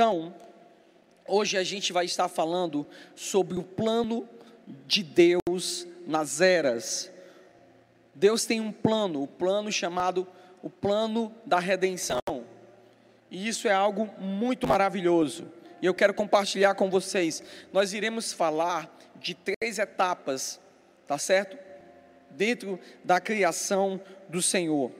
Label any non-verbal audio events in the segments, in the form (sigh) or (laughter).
Então, hoje a gente vai estar falando sobre o plano de Deus nas eras. Deus tem um plano, o plano chamado o plano da redenção. E isso é algo muito maravilhoso. E eu quero compartilhar com vocês. Nós iremos falar de três etapas, tá certo? Dentro da criação do Senhor.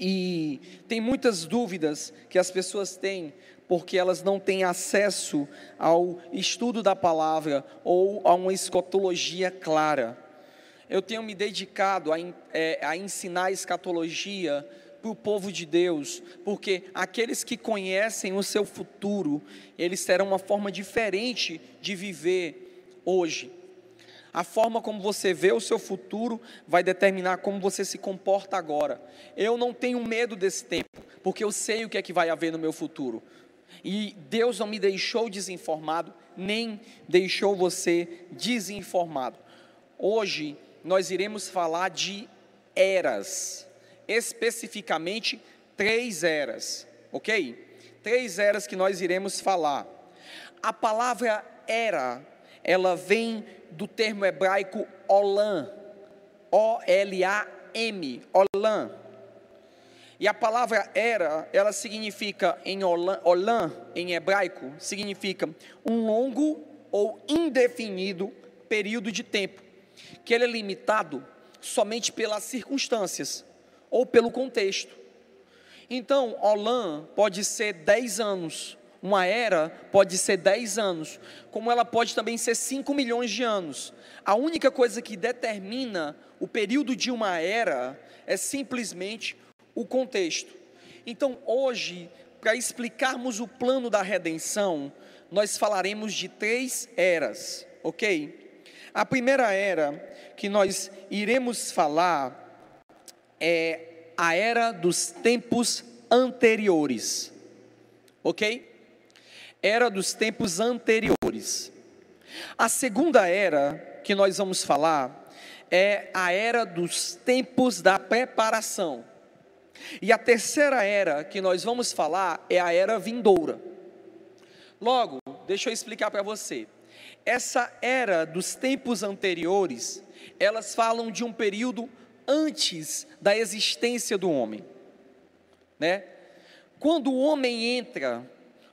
E tem muitas dúvidas que as pessoas têm porque elas não têm acesso ao estudo da palavra ou a uma escatologia clara. Eu tenho me dedicado a, é, a ensinar escatologia para o povo de Deus, porque aqueles que conhecem o seu futuro, eles terão uma forma diferente de viver hoje. A forma como você vê o seu futuro vai determinar como você se comporta agora. Eu não tenho medo desse tempo, porque eu sei o que é que vai haver no meu futuro. E Deus não me deixou desinformado, nem deixou você desinformado. Hoje nós iremos falar de eras, especificamente três eras, ok? Três eras que nós iremos falar. A palavra era, ela vem do termo hebraico olam, O-L-A-M, olam. E a palavra era, ela significa em olam, em hebraico, significa um longo ou indefinido período de tempo, que ele é limitado somente pelas circunstâncias ou pelo contexto. Então, olam pode ser 10 anos, uma era pode ser 10 anos, como ela pode também ser 5 milhões de anos. A única coisa que determina o período de uma era é simplesmente o contexto. Então, hoje, para explicarmos o plano da redenção, nós falaremos de três eras, ok? A primeira era que nós iremos falar é a era dos tempos anteriores, ok? Era dos tempos anteriores. A segunda era que nós vamos falar é a era dos tempos da preparação. E a terceira era que nós vamos falar é a era vindoura. Logo, deixa eu explicar para você. Essa era dos tempos anteriores, elas falam de um período antes da existência do homem, né? Quando o homem entra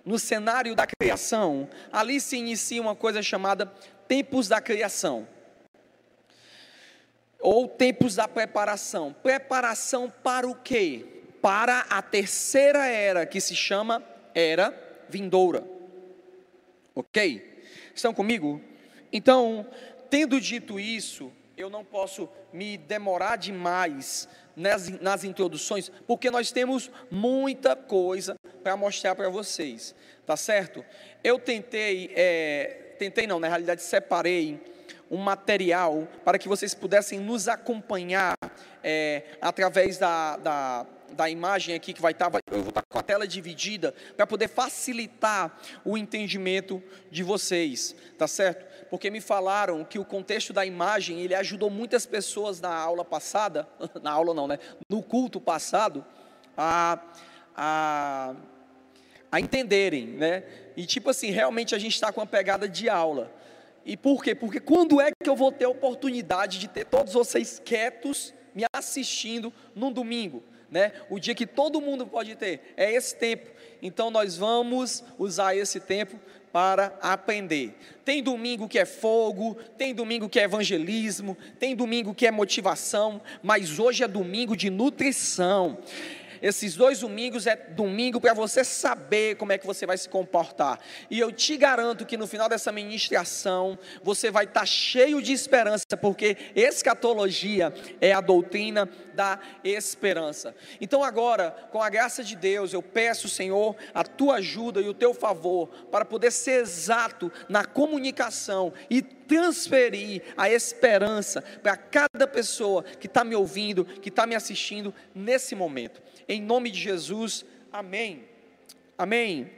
no cenário da criação, ali se inicia uma coisa chamada tempos da criação. Ou tempos da preparação. Preparação para o quê? Para a terceira era, que se chama era vindoura. Ok? Estão comigo? Então, tendo dito isso, eu não posso me demorar demais nas, nas introduções, porque nós temos muita coisa para mostrar para vocês, tá certo? Eu tentei, é, tentei não, na realidade separei um material para que vocês pudessem nos acompanhar é, através da, da, da, imagem aqui que vai estar, tá, eu vou estar tá com a tela dividida para poder facilitar o entendimento de vocês, tá certo? porque me falaram que o contexto da imagem, ele ajudou muitas pessoas na aula passada, (laughs) na aula não, né? No culto passado, a, a, a entenderem, né? E tipo assim, realmente a gente está com uma pegada de aula. E por quê? Porque quando é que eu vou ter a oportunidade de ter todos vocês quietos me assistindo num domingo? Né? O dia que todo mundo pode ter é esse tempo. Então nós vamos usar esse tempo para aprender. Tem domingo que é fogo, tem domingo que é evangelismo, tem domingo que é motivação, mas hoje é domingo de nutrição. Esses dois domingos é domingo para você saber como é que você vai se comportar. E eu te garanto que no final dessa ministração você vai estar cheio de esperança, porque escatologia é a doutrina da esperança. Então agora, com a graça de Deus, eu peço, Senhor, a tua ajuda e o teu favor para poder ser exato na comunicação e transferir a esperança para cada pessoa que está me ouvindo, que está me assistindo nesse momento. Em nome de Jesus, amém. Amém.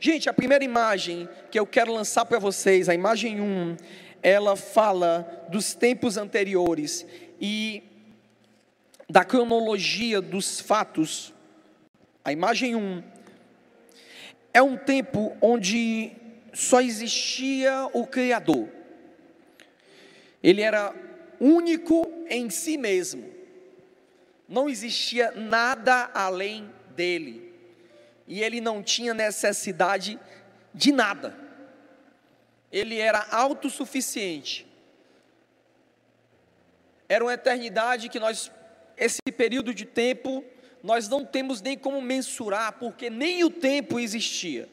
Gente, a primeira imagem que eu quero lançar para vocês, a imagem 1, ela fala dos tempos anteriores e da cronologia dos fatos. A imagem 1, é um tempo onde só existia o Criador. Ele era único em si mesmo. Não existia nada além dele. E ele não tinha necessidade de nada. Ele era autossuficiente. Era uma eternidade que nós, esse período de tempo, nós não temos nem como mensurar, porque nem o tempo existia.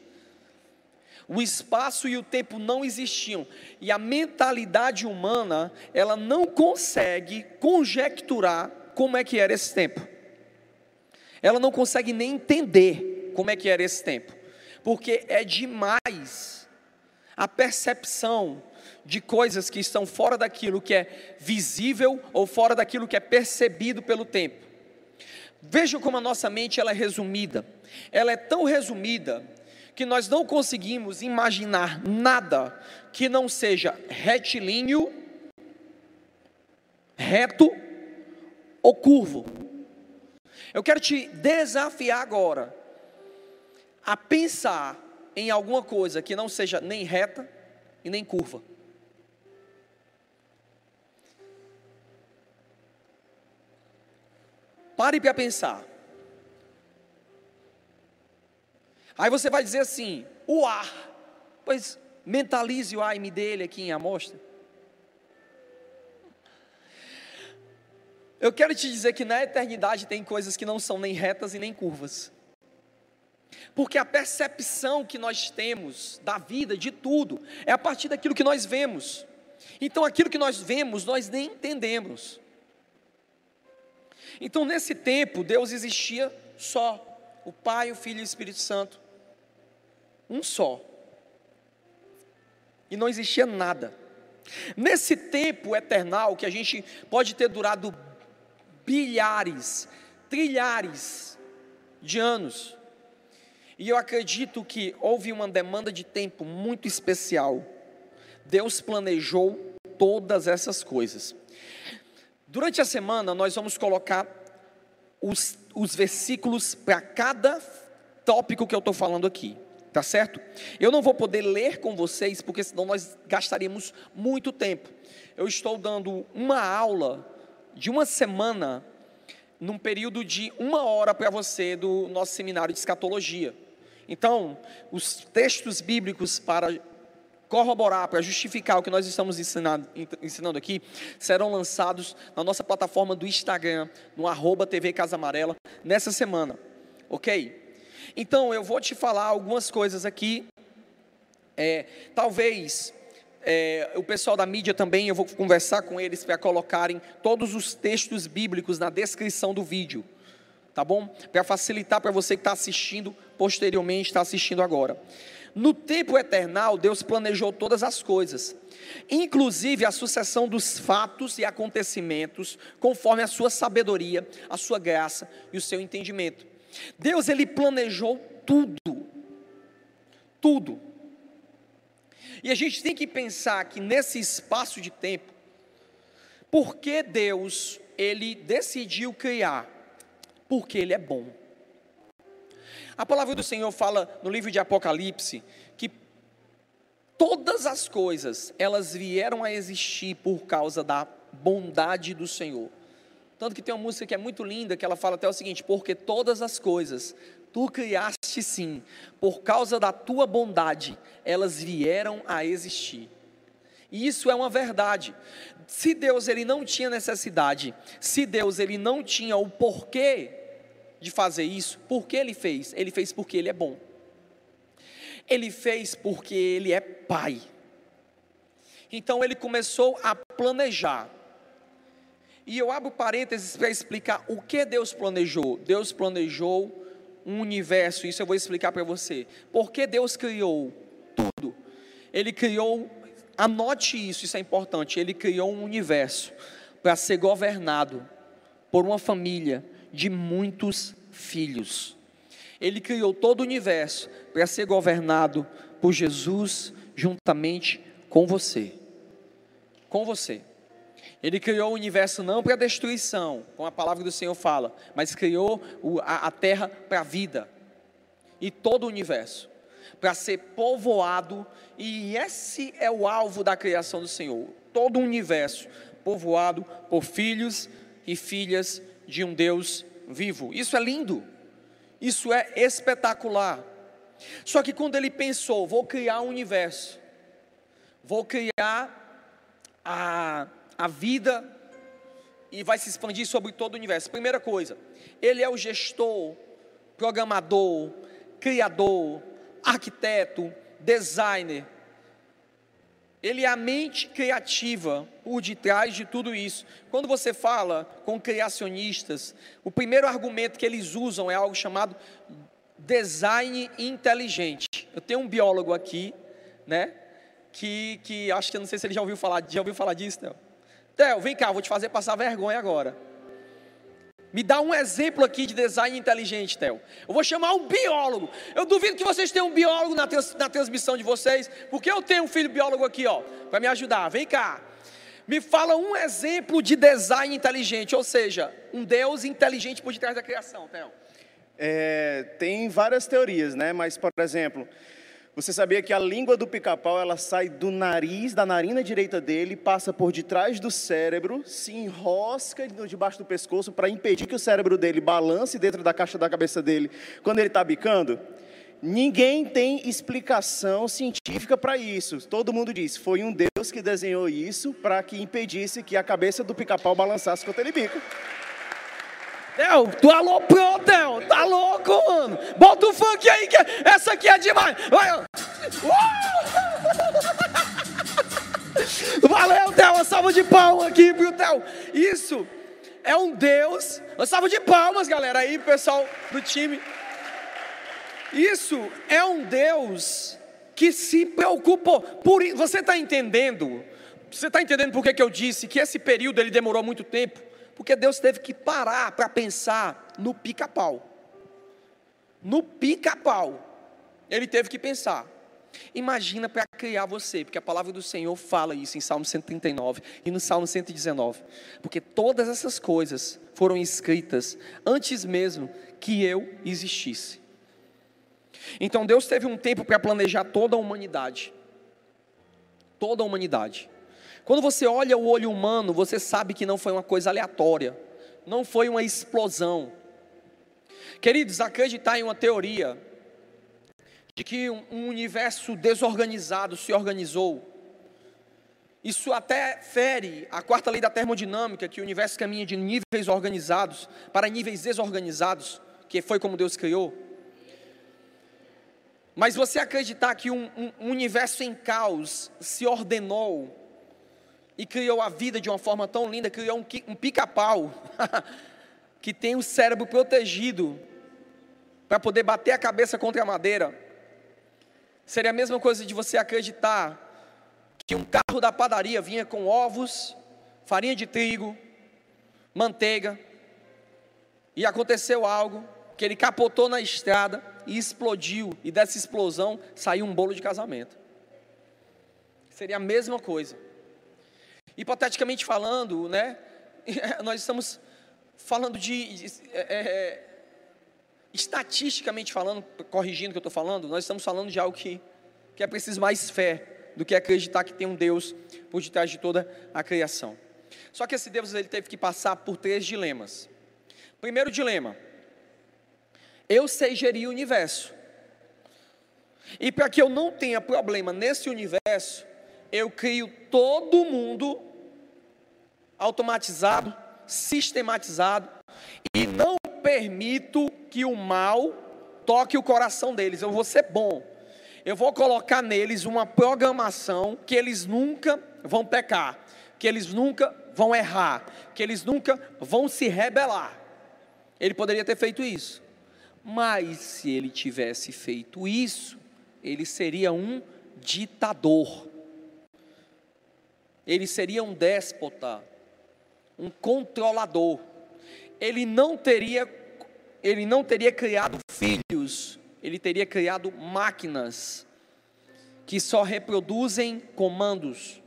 O espaço e o tempo não existiam. E a mentalidade humana, ela não consegue conjecturar como é que era esse tempo. Ela não consegue nem entender como é que era esse tempo. Porque é demais a percepção de coisas que estão fora daquilo que é visível ou fora daquilo que é percebido pelo tempo. Vejam como a nossa mente ela é resumida. Ela é tão resumida que nós não conseguimos imaginar nada que não seja retilíneo, reto ou curvo. Eu quero te desafiar agora a pensar em alguma coisa que não seja nem reta e nem curva. Pare para pensar. Aí você vai dizer assim: o ar. Pois mentalize o AIM dele aqui em amostra. Eu quero te dizer que na eternidade tem coisas que não são nem retas e nem curvas. Porque a percepção que nós temos da vida, de tudo, é a partir daquilo que nós vemos. Então aquilo que nós vemos, nós nem entendemos. Então nesse tempo, Deus existia só, o Pai, o Filho e o Espírito Santo um só. E não existia nada. Nesse tempo eternal que a gente pode ter durado bilhares, trilhares de anos. E eu acredito que houve uma demanda de tempo muito especial. Deus planejou todas essas coisas. Durante a semana, nós vamos colocar os, os versículos para cada tópico que eu estou falando aqui. Tá certo? Eu não vou poder ler com vocês, porque senão nós gastaríamos muito tempo. Eu estou dando uma aula de uma semana, num período de uma hora para você do nosso seminário de escatologia. Então, os textos bíblicos para corroborar, para justificar o que nós estamos ensinando, ensinando aqui, serão lançados na nossa plataforma do Instagram, no arroba TV Casa Amarela, nessa semana. Ok? Então, eu vou te falar algumas coisas aqui. É, talvez é, o pessoal da mídia também, eu vou conversar com eles para colocarem todos os textos bíblicos na descrição do vídeo, tá bom? Para facilitar para você que está assistindo posteriormente, está assistindo agora. No tempo eternal, Deus planejou todas as coisas, inclusive a sucessão dos fatos e acontecimentos, conforme a sua sabedoria, a sua graça e o seu entendimento. Deus ele planejou tudo. Tudo. E a gente tem que pensar que nesse espaço de tempo, por que Deus ele decidiu criar? Porque ele é bom. A palavra do Senhor fala no livro de Apocalipse que todas as coisas, elas vieram a existir por causa da bondade do Senhor. Tanto que tem uma música que é muito linda, que ela fala até o seguinte: porque todas as coisas tu criaste sim, por causa da tua bondade, elas vieram a existir. E isso é uma verdade. Se Deus ele não tinha necessidade, se Deus ele não tinha o porquê de fazer isso, por que ele fez? Ele fez porque ele é bom. Ele fez porque ele é pai. Então ele começou a planejar e eu abro parênteses para explicar o que Deus planejou. Deus planejou um universo, isso eu vou explicar para você. Por que Deus criou tudo? Ele criou, anote isso, isso é importante. Ele criou um universo para ser governado por uma família de muitos filhos. Ele criou todo o universo para ser governado por Jesus juntamente com você. Com você. Ele criou o universo não para destruição, como a palavra do Senhor fala, mas criou a terra para a vida e todo o universo. para ser povoado, e esse é o alvo da criação do Senhor. Todo o universo povoado por filhos e filhas de um Deus vivo. Isso é lindo. Isso é espetacular. Só que quando ele pensou, vou criar um universo, vou criar a, a vida e vai se expandir sobre todo o universo. Primeira coisa, ele é o gestor, programador, criador, arquiteto, designer. Ele é a mente criativa por detrás de tudo isso. Quando você fala com criacionistas, o primeiro argumento que eles usam é algo chamado design inteligente. Eu tenho um biólogo aqui, né? Que, que acho que não sei se ele já ouviu falar, já ouviu falar disso, Theo? Theo, vem cá, vou te fazer passar vergonha agora. Me dá um exemplo aqui de design inteligente, Theo. Eu vou chamar um biólogo. Eu duvido que vocês tenham um biólogo na, trans, na transmissão de vocês, porque eu tenho um filho biólogo aqui, ó, para me ajudar. Vem cá. Me fala um exemplo de design inteligente, ou seja, um Deus inteligente por detrás da criação, Theo. É, tem várias teorias, né? Mas, por exemplo, você sabia que a língua do pica-pau ela sai do nariz, da narina direita dele, passa por detrás do cérebro, se enrosca debaixo do pescoço para impedir que o cérebro dele balance dentro da caixa da cabeça dele quando ele está bicando? Ninguém tem explicação científica para isso. Todo mundo diz, foi um Deus que desenhou isso para que impedisse que a cabeça do pica-pau balançasse quando ele bica. Theo, tu aloprou, Theo. Tá louco, mano. Bota o funk aí, que essa aqui é demais. Vai. Uh! Valeu, Theo. Uma salva de palmas aqui pro Theo. Isso é um Deus. Uma salva de palmas, galera, aí, pessoal do time. Isso é um Deus que se preocupou. Por, você está entendendo? Você está entendendo por que, que eu disse que esse período ele demorou muito tempo? Porque Deus teve que parar para pensar no pica-pau. No pica-pau. Ele teve que pensar. Imagina para criar você, porque a palavra do Senhor fala isso em Salmo 139 e no Salmo 119. Porque todas essas coisas foram escritas antes mesmo que eu existisse. Então Deus teve um tempo para planejar toda a humanidade. Toda a humanidade. Quando você olha o olho humano, você sabe que não foi uma coisa aleatória, não foi uma explosão. Queridos, acreditar em uma teoria de que um universo desorganizado se organizou, isso até fere a quarta lei da termodinâmica, que o universo caminha de níveis organizados para níveis desorganizados, que foi como Deus criou. Mas você acreditar que um, um, universo em caos se ordenou e criou a vida de uma forma tão linda, criou um, um pica-pau (laughs) que tem o cérebro protegido para poder bater a cabeça contra a madeira. Seria a mesma coisa de você acreditar que um carro da padaria vinha com ovos, farinha de trigo, manteiga, e aconteceu algo que ele capotou na estrada e explodiu, e dessa explosão saiu um bolo de casamento. Seria a mesma coisa. Hipoteticamente falando, né, (laughs) nós estamos falando de, de é, é, estatisticamente falando, corrigindo o que eu estou falando, nós estamos falando de algo que, que é preciso mais fé do que acreditar que tem um Deus por detrás de toda a criação. Só que esse Deus ele teve que passar por três dilemas. Primeiro dilema: eu sei gerir o universo. E para que eu não tenha problema nesse universo, eu crio todo mundo automatizado, sistematizado, e não permito que o mal toque o coração deles. Eu vou ser bom. Eu vou colocar neles uma programação que eles nunca vão pecar, que eles nunca vão errar, que eles nunca vão se rebelar. Ele poderia ter feito isso. Mas se ele tivesse feito isso, ele seria um ditador ele seria um déspota, um controlador. Ele não teria ele não teria criado filhos, ele teria criado máquinas que só reproduzem comandos,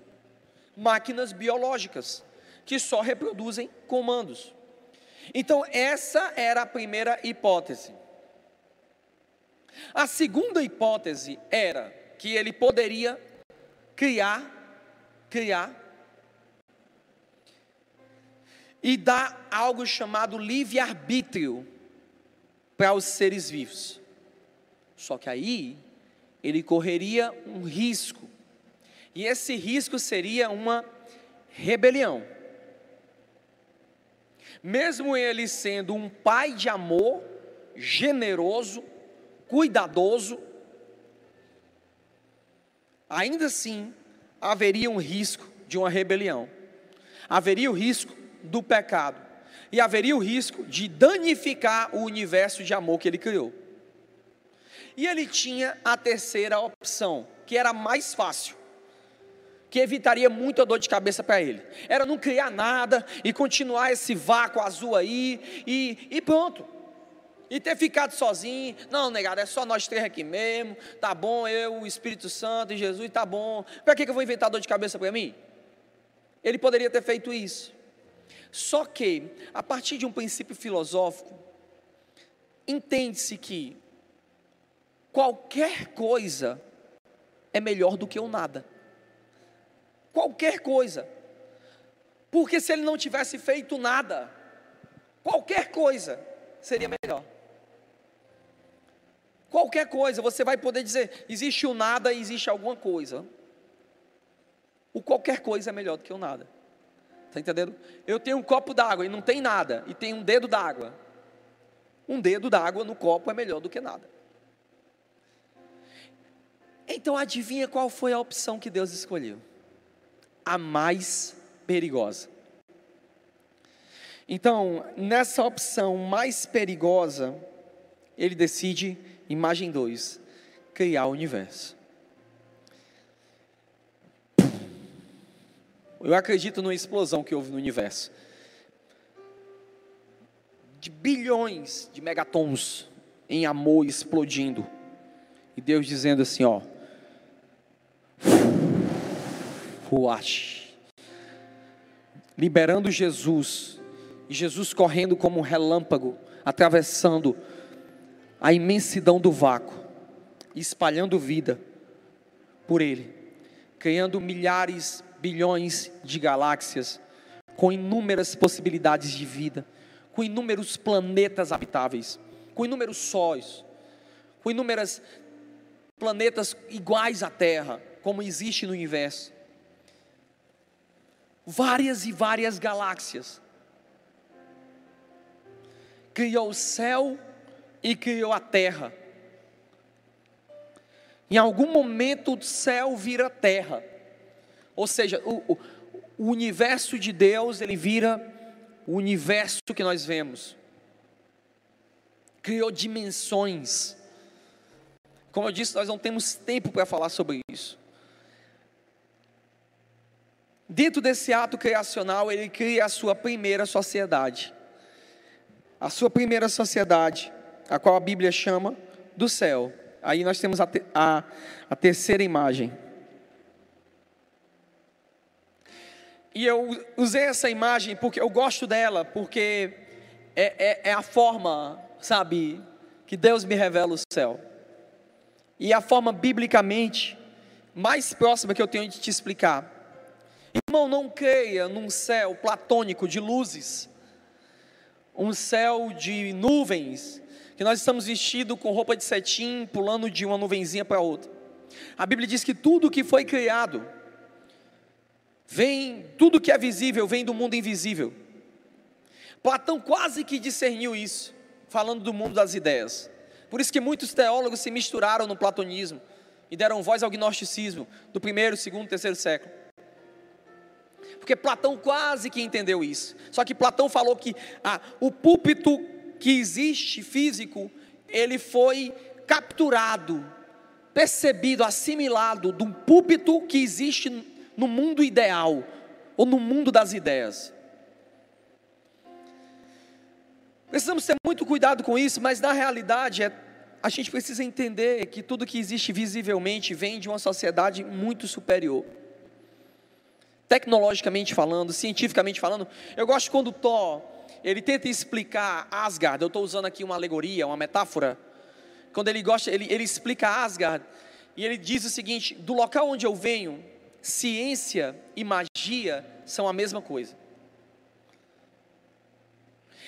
máquinas biológicas que só reproduzem comandos. Então, essa era a primeira hipótese. A segunda hipótese era que ele poderia criar, criar e dar algo chamado livre-arbítrio para os seres vivos. Só que aí ele correria um risco. E esse risco seria uma rebelião. Mesmo ele sendo um pai de amor, generoso, cuidadoso, ainda assim haveria um risco de uma rebelião. Haveria o risco do pecado. E haveria o risco de danificar o universo de amor que ele criou. E ele tinha a terceira opção, que era mais fácil, que evitaria muita dor de cabeça para ele. Era não criar nada e continuar esse vácuo azul aí e, e pronto. E ter ficado sozinho, não, negado, é só nós três aqui mesmo, tá bom, eu, o Espírito Santo e Jesus, tá bom. Para que, que eu vou inventar dor de cabeça para mim? Ele poderia ter feito isso. Só que, a partir de um princípio filosófico, entende-se que qualquer coisa é melhor do que o nada. Qualquer coisa. Porque se ele não tivesse feito nada, qualquer coisa seria melhor. Qualquer coisa, você vai poder dizer, existe o nada e existe alguma coisa. O qualquer coisa é melhor do que o nada. Está entendendo? Eu tenho um copo d'água e não tem nada, e tem um dedo d'água. Um dedo d'água no copo é melhor do que nada. Então adivinha qual foi a opção que Deus escolheu? A mais perigosa. Então, nessa opção mais perigosa, ele decide, imagem 2, criar o universo. Eu acredito numa explosão que houve no universo. De bilhões de megatons em amor explodindo. E Deus dizendo assim, ó, Ruach. Liberando Jesus. E Jesus correndo como um relâmpago, atravessando a imensidão do vácuo, espalhando vida por ele, criando milhares, bilhões de galáxias, com inúmeras possibilidades de vida, com inúmeros planetas habitáveis, com inúmeros sóis, com inúmeras planetas iguais à Terra, como existe no universo. Várias e várias galáxias. Criou o céu e criou a terra. Em algum momento o céu vira terra. Ou seja, o, o, o universo de Deus, ele vira o universo que nós vemos. Criou dimensões. Como eu disse, nós não temos tempo para falar sobre isso. Dentro desse ato criacional, ele cria a sua primeira sociedade. A sua primeira sociedade, a qual a Bíblia chama do céu. Aí nós temos a, a, a terceira imagem. E eu usei essa imagem porque eu gosto dela, porque é, é, é a forma, sabe, que Deus me revela o céu. E a forma biblicamente mais próxima que eu tenho de te explicar. Irmão, não creia num céu platônico de luzes, um céu de nuvens, que nós estamos vestidos com roupa de cetim, pulando de uma nuvenzinha para outra. A Bíblia diz que tudo que foi criado, vem, tudo que é visível vem do mundo invisível. Platão quase que discerniu isso, falando do mundo das ideias. Por isso que muitos teólogos se misturaram no platonismo e deram voz ao gnosticismo do primeiro, segundo, terceiro século. Porque Platão quase que entendeu isso. Só que Platão falou que ah, o púlpito que existe físico, ele foi capturado, percebido, assimilado de um púlpito que existe no mundo ideal ou no mundo das ideias. Precisamos ter muito cuidado com isso, mas na realidade é, a gente precisa entender que tudo que existe visivelmente vem de uma sociedade muito superior tecnologicamente falando, cientificamente falando. Eu gosto quando Thor, ele tenta explicar Asgard, eu estou usando aqui uma alegoria, uma metáfora, quando ele gosta, ele, ele explica Asgard, e ele diz o seguinte: do local onde eu venho, ciência e magia são a mesma coisa.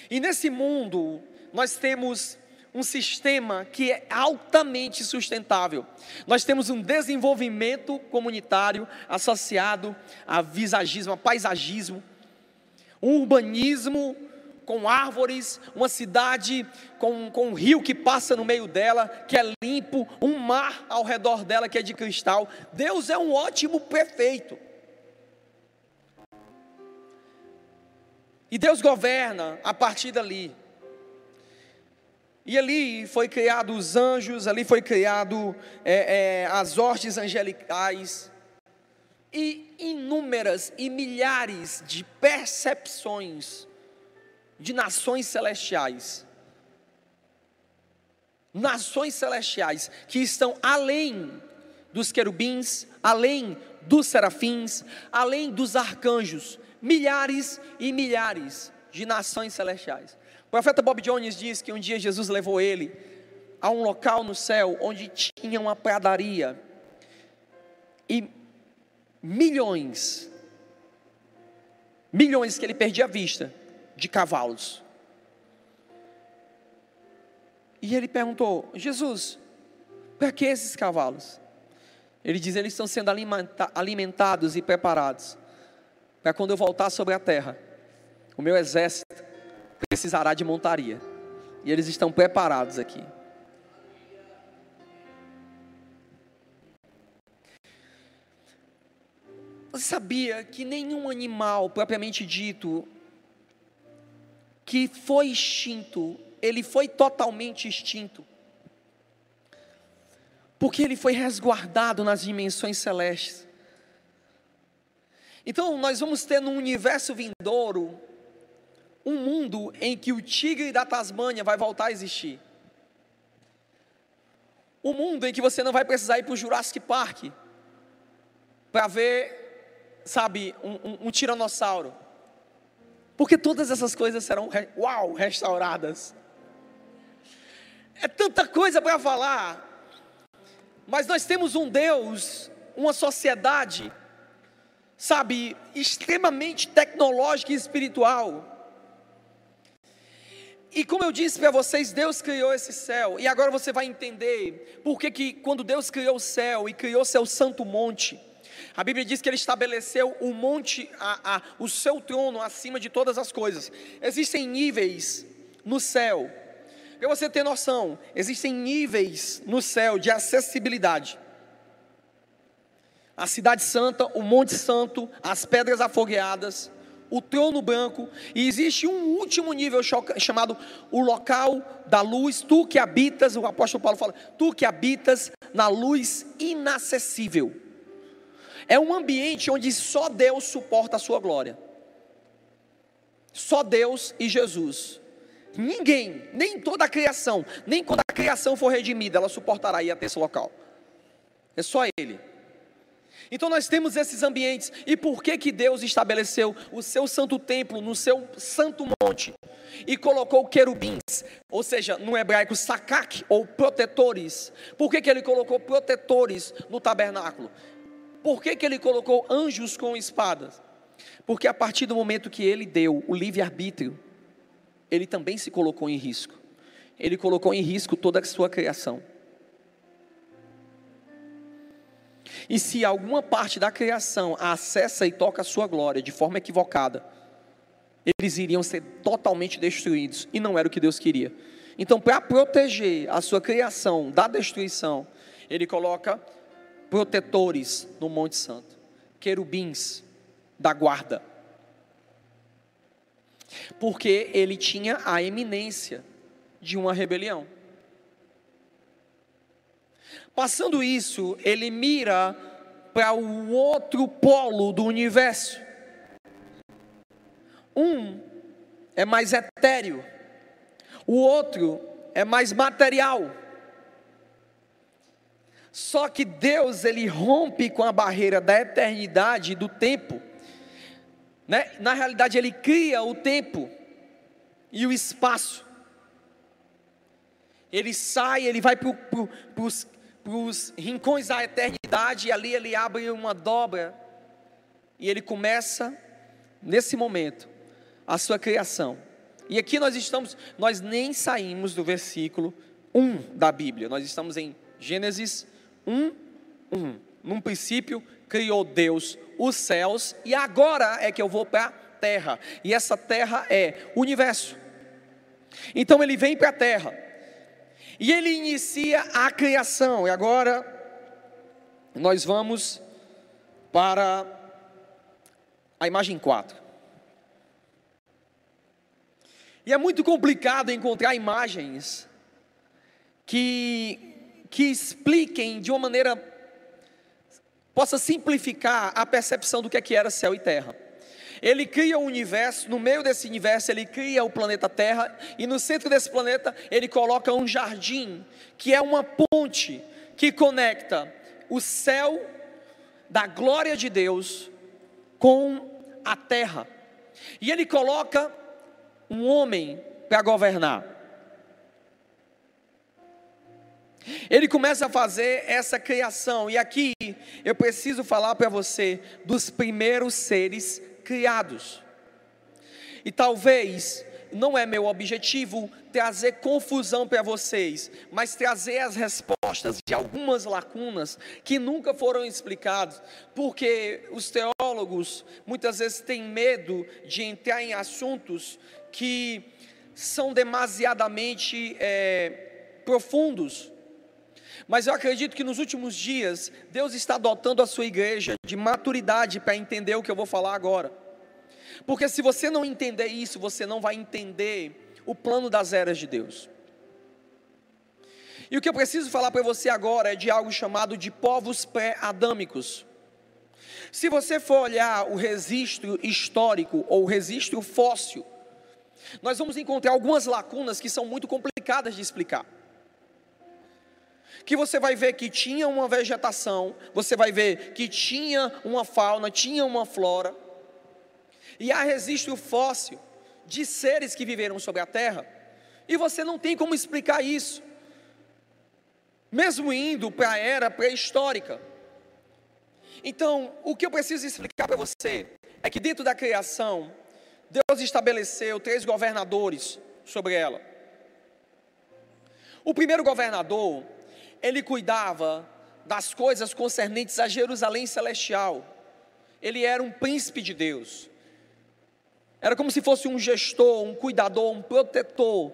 E nesse mundo, nós temos um sistema que é altamente sustentável. Nós temos um desenvolvimento comunitário associado a visagismo, a paisagismo, um urbanismo com árvores, uma cidade com, com um rio que passa no meio dela, que é limpo, um mar ao redor dela que é de cristal. Deus é um ótimo prefeito. E Deus governa a partir dali. E ali foi criado os anjos, ali foi criado é, é, as hostes angelicais e inúmeras e milhares de percepções de nações celestiais. Nações celestiais que estão além dos querubins, além dos serafins, além dos arcanjos, milhares e milhares de nações celestiais. O profeta Bob Jones diz que um dia Jesus levou ele a um local no céu onde tinha uma pradaria e milhões, milhões que ele perdia a vista, de cavalos. E ele perguntou: Jesus, para que esses cavalos? Ele diz: eles estão sendo alimentados e preparados para quando eu voltar sobre a terra, o meu exército precisará de montaria. E eles estão preparados aqui. Você sabia que nenhum animal propriamente dito que foi extinto, ele foi totalmente extinto. Porque ele foi resguardado nas dimensões celestes. Então, nós vamos ter no universo vindouro um mundo em que o tigre da Tasmânia vai voltar a existir. Um mundo em que você não vai precisar ir para o Jurassic Park para ver, sabe, um, um, um tiranossauro porque todas essas coisas serão, uau, restauradas. É tanta coisa para falar, mas nós temos um Deus, uma sociedade, sabe, extremamente tecnológica e espiritual. E como eu disse para vocês, Deus criou esse céu, e agora você vai entender por que, que quando Deus criou o céu e criou seu santo monte, a Bíblia diz que ele estabeleceu o monte, a, a, o seu trono acima de todas as coisas. Existem níveis no céu. Para você ter noção, existem níveis no céu de acessibilidade. A cidade santa, o monte santo, as pedras afogueadas, o trono branco, e existe um último nível chamado o local da luz, tu que habitas, o apóstolo Paulo fala, tu que habitas na luz inacessível. É um ambiente onde só Deus suporta a sua glória. Só Deus e Jesus. Ninguém, nem toda a criação, nem quando a criação for redimida, ela suportará ir até esse local. É só Ele. Então nós temos esses ambientes. E por que que Deus estabeleceu o seu santo templo no seu santo monte e colocou querubins, ou seja, no hebraico sakak ou protetores? Por que que ele colocou protetores no tabernáculo? Por que, que ele colocou anjos com espadas? Porque a partir do momento que ele deu o livre-arbítrio, ele também se colocou em risco. Ele colocou em risco toda a sua criação. E se alguma parte da criação acessa e toca a sua glória de forma equivocada, eles iriam ser totalmente destruídos, e não era o que Deus queria. Então, para proteger a sua criação da destruição, ele coloca protetores no Monte Santo, querubins da guarda. Porque ele tinha a eminência de uma rebelião. Passando isso, ele mira para o outro polo do universo. Um é mais etéreo, o outro é mais material. Só que Deus ele rompe com a barreira da eternidade e do tempo. Né? Na realidade, ele cria o tempo e o espaço. Ele sai, ele vai para pro, os rincões da eternidade, e ali ele abre uma dobra, e ele começa, nesse momento, a sua criação. E aqui nós estamos, nós nem saímos do versículo 1 da Bíblia, nós estamos em Gênesis 1, 1. Num princípio, criou Deus os céus, e agora é que eu vou para a terra, e essa terra é o universo. Então ele vem para a terra, e ele inicia a criação, e agora nós vamos para a imagem 4. E é muito complicado encontrar imagens que, que expliquem de uma maneira, possa simplificar a percepção do que, é que era céu e terra. Ele cria o universo, no meio desse universo ele cria o planeta Terra, e no centro desse planeta ele coloca um jardim, que é uma ponte que conecta o céu da glória de Deus com a terra. E ele coloca um homem para governar. Ele começa a fazer essa criação, e aqui eu preciso falar para você dos primeiros seres criados. E talvez não é meu objetivo trazer confusão para vocês, mas trazer as respostas de algumas lacunas que nunca foram explicadas, porque os teólogos muitas vezes têm medo de entrar em assuntos que são demasiadamente é, profundos. Mas eu acredito que nos últimos dias, Deus está dotando a sua igreja de maturidade para entender o que eu vou falar agora. Porque se você não entender isso, você não vai entender o plano das eras de Deus. E o que eu preciso falar para você agora é de algo chamado de povos pré-adâmicos. Se você for olhar o registro histórico ou o registro fóssil, nós vamos encontrar algumas lacunas que são muito complicadas de explicar que você vai ver que tinha uma vegetação, você vai ver que tinha uma fauna, tinha uma flora, e há registro fóssil de seres que viveram sobre a terra, e você não tem como explicar isso, mesmo indo para a era pré-histórica. Então, o que eu preciso explicar para você é que dentro da criação, Deus estabeleceu três governadores sobre ela. O primeiro governador ele cuidava das coisas concernentes a Jerusalém celestial. Ele era um príncipe de Deus. Era como se fosse um gestor, um cuidador, um protetor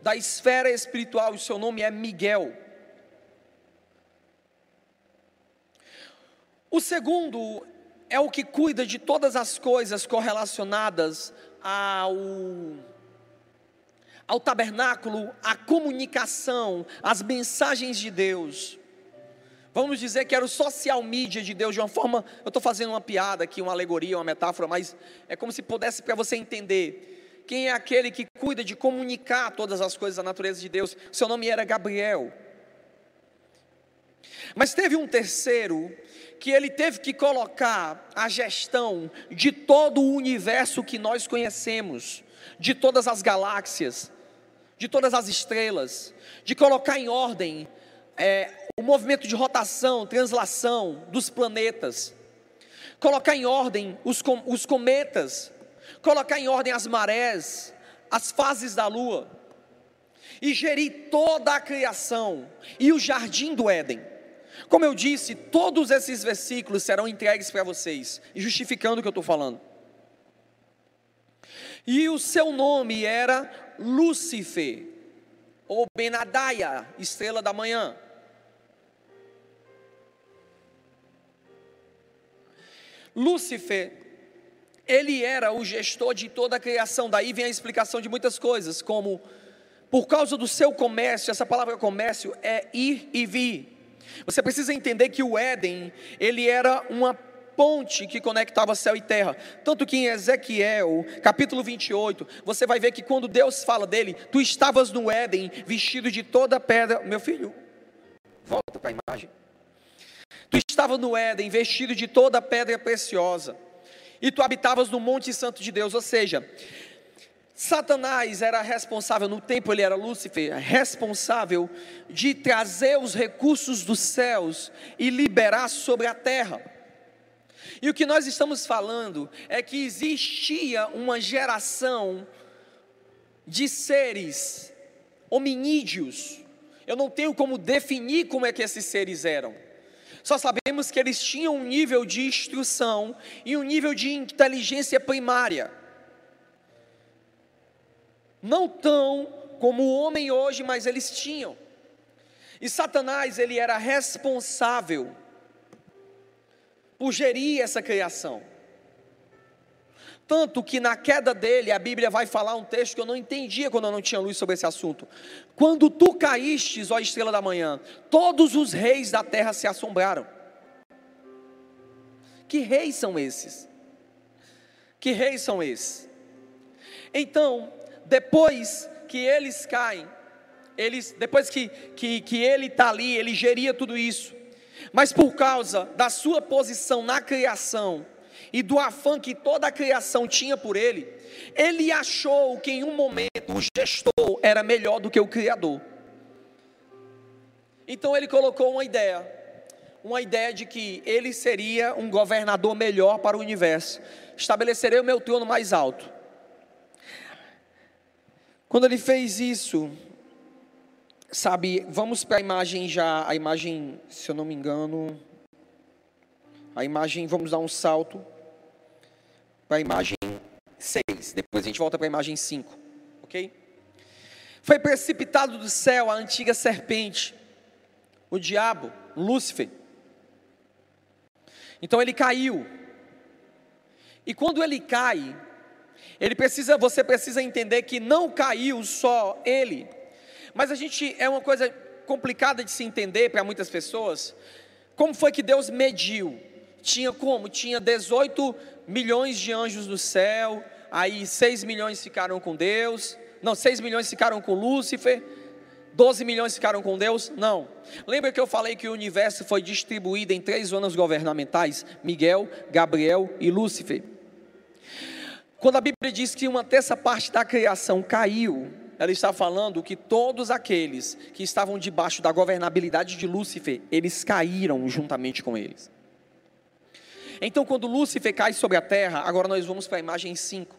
da esfera espiritual, e seu nome é Miguel. O segundo é o que cuida de todas as coisas correlacionadas ao ao tabernáculo a comunicação, as mensagens de Deus. Vamos dizer que era o social media de Deus, de uma forma, eu estou fazendo uma piada aqui, uma alegoria, uma metáfora, mas é como se pudesse para você entender. Quem é aquele que cuida de comunicar todas as coisas da natureza de Deus? Seu nome era Gabriel. Mas teve um terceiro que ele teve que colocar a gestão de todo o universo que nós conhecemos, de todas as galáxias, de todas as estrelas, de colocar em ordem é, o movimento de rotação, translação dos planetas, colocar em ordem os, com, os cometas, colocar em ordem as marés, as fases da lua, e gerir toda a criação e o jardim do Éden. Como eu disse, todos esses versículos serão entregues para vocês, justificando o que eu estou falando. E o seu nome era Lúcifer, ou Benadaia, estrela da manhã. Lúcifer, ele era o gestor de toda a criação, daí vem a explicação de muitas coisas, como por causa do seu comércio, essa palavra comércio é ir e vir. Você precisa entender que o Éden, ele era uma ponte que conectava céu e terra. Tanto que em Ezequiel, capítulo 28, você vai ver que quando Deus fala dele, tu estavas no Éden, vestido de toda pedra. Meu filho, volta para a imagem. Tu estavas no Éden, vestido de toda pedra preciosa, e tu habitavas no Monte Santo de Deus, ou seja, Satanás era responsável, no tempo ele era Lúcifer, responsável de trazer os recursos dos céus e liberar sobre a terra. E o que nós estamos falando é que existia uma geração de seres hominídeos. Eu não tenho como definir como é que esses seres eram. Só sabemos que eles tinham um nível de instrução e um nível de inteligência primária. Não tão como o homem hoje, mas eles tinham. E Satanás, ele era responsável por gerir essa criação. Tanto que na queda dele, a Bíblia vai falar um texto que eu não entendia quando eu não tinha luz sobre esse assunto. Quando tu caístes, ó estrela da manhã, todos os reis da terra se assombraram. Que reis são esses? Que reis são esses? Então, depois que eles caem, eles, depois que, que, que ele está ali, ele geria tudo isso, mas por causa da sua posição na criação, e do afã que toda a criação tinha por ele, ele achou que em um momento o gestor era melhor do que o criador. Então ele colocou uma ideia, uma ideia de que ele seria um governador melhor para o universo. Estabelecerei o meu trono mais alto. Quando ele fez isso, sabe, vamos para a imagem já, a imagem, se eu não me engano, a imagem, vamos dar um salto para a imagem 6. Depois a gente volta para a imagem 5. Ok? Foi precipitado do céu a antiga serpente, o diabo, Lúcifer. Então ele caiu. E quando ele cai, ele precisa, você precisa entender que não caiu só ele. Mas a gente é uma coisa complicada de se entender para muitas pessoas. Como foi que Deus mediu? Tinha como? Tinha 18 milhões de anjos no céu, aí 6 milhões ficaram com Deus, não, 6 milhões ficaram com Lúcifer, 12 milhões ficaram com Deus? Não. Lembra que eu falei que o universo foi distribuído em três zonas governamentais: Miguel, Gabriel e Lúcifer. Quando a Bíblia diz que uma terça parte da criação caiu, ela está falando que todos aqueles que estavam debaixo da governabilidade de Lúcifer, eles caíram juntamente com eles. Então, quando Lúcifer cai sobre a terra, agora nós vamos para a imagem 5.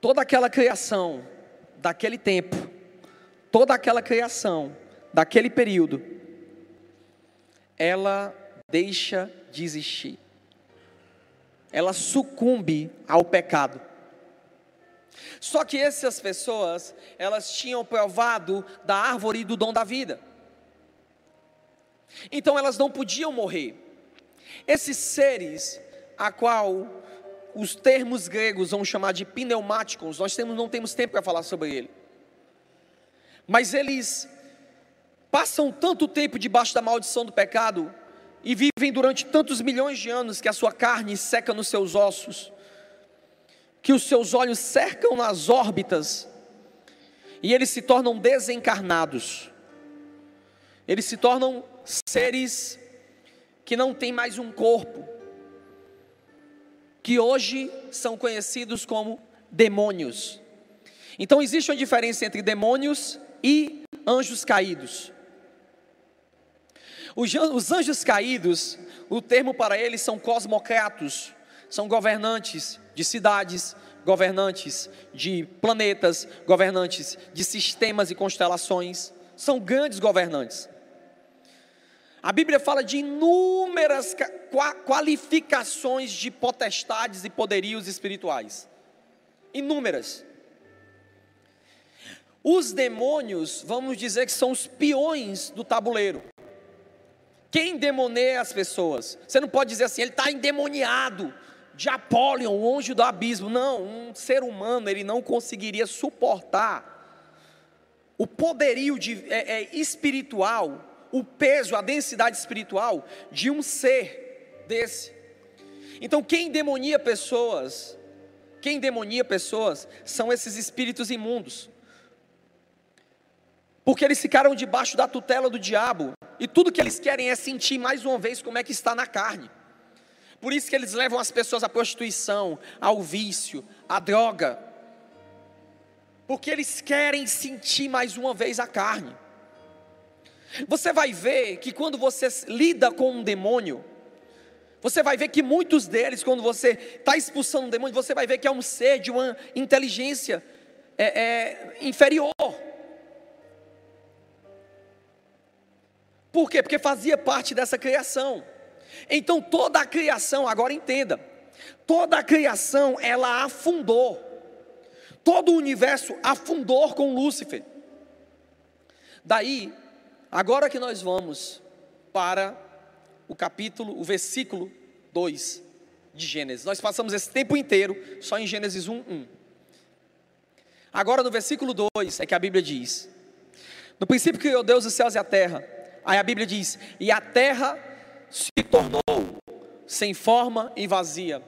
Toda aquela criação daquele tempo, toda aquela criação daquele período, ela deixa de existir. Ela sucumbe ao pecado. Só que essas pessoas, elas tinham provado da árvore do dom da vida. Então elas não podiam morrer. Esses seres, a qual os termos gregos vão chamar de pneumáticos, nós temos, não temos tempo para falar sobre ele. Mas eles passam tanto tempo debaixo da maldição do pecado e vivem durante tantos milhões de anos que a sua carne seca nos seus ossos, que os seus olhos cercam nas órbitas e eles se tornam desencarnados. Eles se tornam seres que não têm mais um corpo, que hoje são conhecidos como demônios. Então existe uma diferença entre demônios e anjos caídos. Os anjos caídos, o termo para eles são cosmocratos, são governantes de cidades, governantes de planetas, governantes de sistemas e constelações, são grandes governantes. A Bíblia fala de inúmeras qualificações de potestades e poderios espirituais. Inúmeras. Os demônios, vamos dizer que são os peões do tabuleiro. Quem demoneia as pessoas? Você não pode dizer assim, ele está endemoniado de Apolion, o anjo do abismo. Não, um ser humano ele não conseguiria suportar o poderio de, é, é, espiritual o peso, a densidade espiritual de um ser desse. Então, quem demonia pessoas, quem demonia pessoas são esses espíritos imundos. Porque eles ficaram debaixo da tutela do diabo, e tudo que eles querem é sentir mais uma vez como é que está na carne. Por isso que eles levam as pessoas à prostituição, ao vício, à droga. Porque eles querem sentir mais uma vez a carne. Você vai ver que quando você lida com um demônio, você vai ver que muitos deles, quando você está expulsando um demônio, você vai ver que é um ser de uma inteligência é, é, inferior. Por quê? Porque fazia parte dessa criação. Então toda a criação, agora entenda, toda a criação ela afundou. Todo o universo afundou com Lúcifer. Daí, agora que nós vamos para o capítulo, o versículo 2 de Gênesis. Nós passamos esse tempo inteiro só em Gênesis 1, 1. Agora no versículo 2 é que a Bíblia diz: No princípio criou Deus os céus e a terra. Aí a Bíblia diz: E a terra se tornou sem forma e vazia.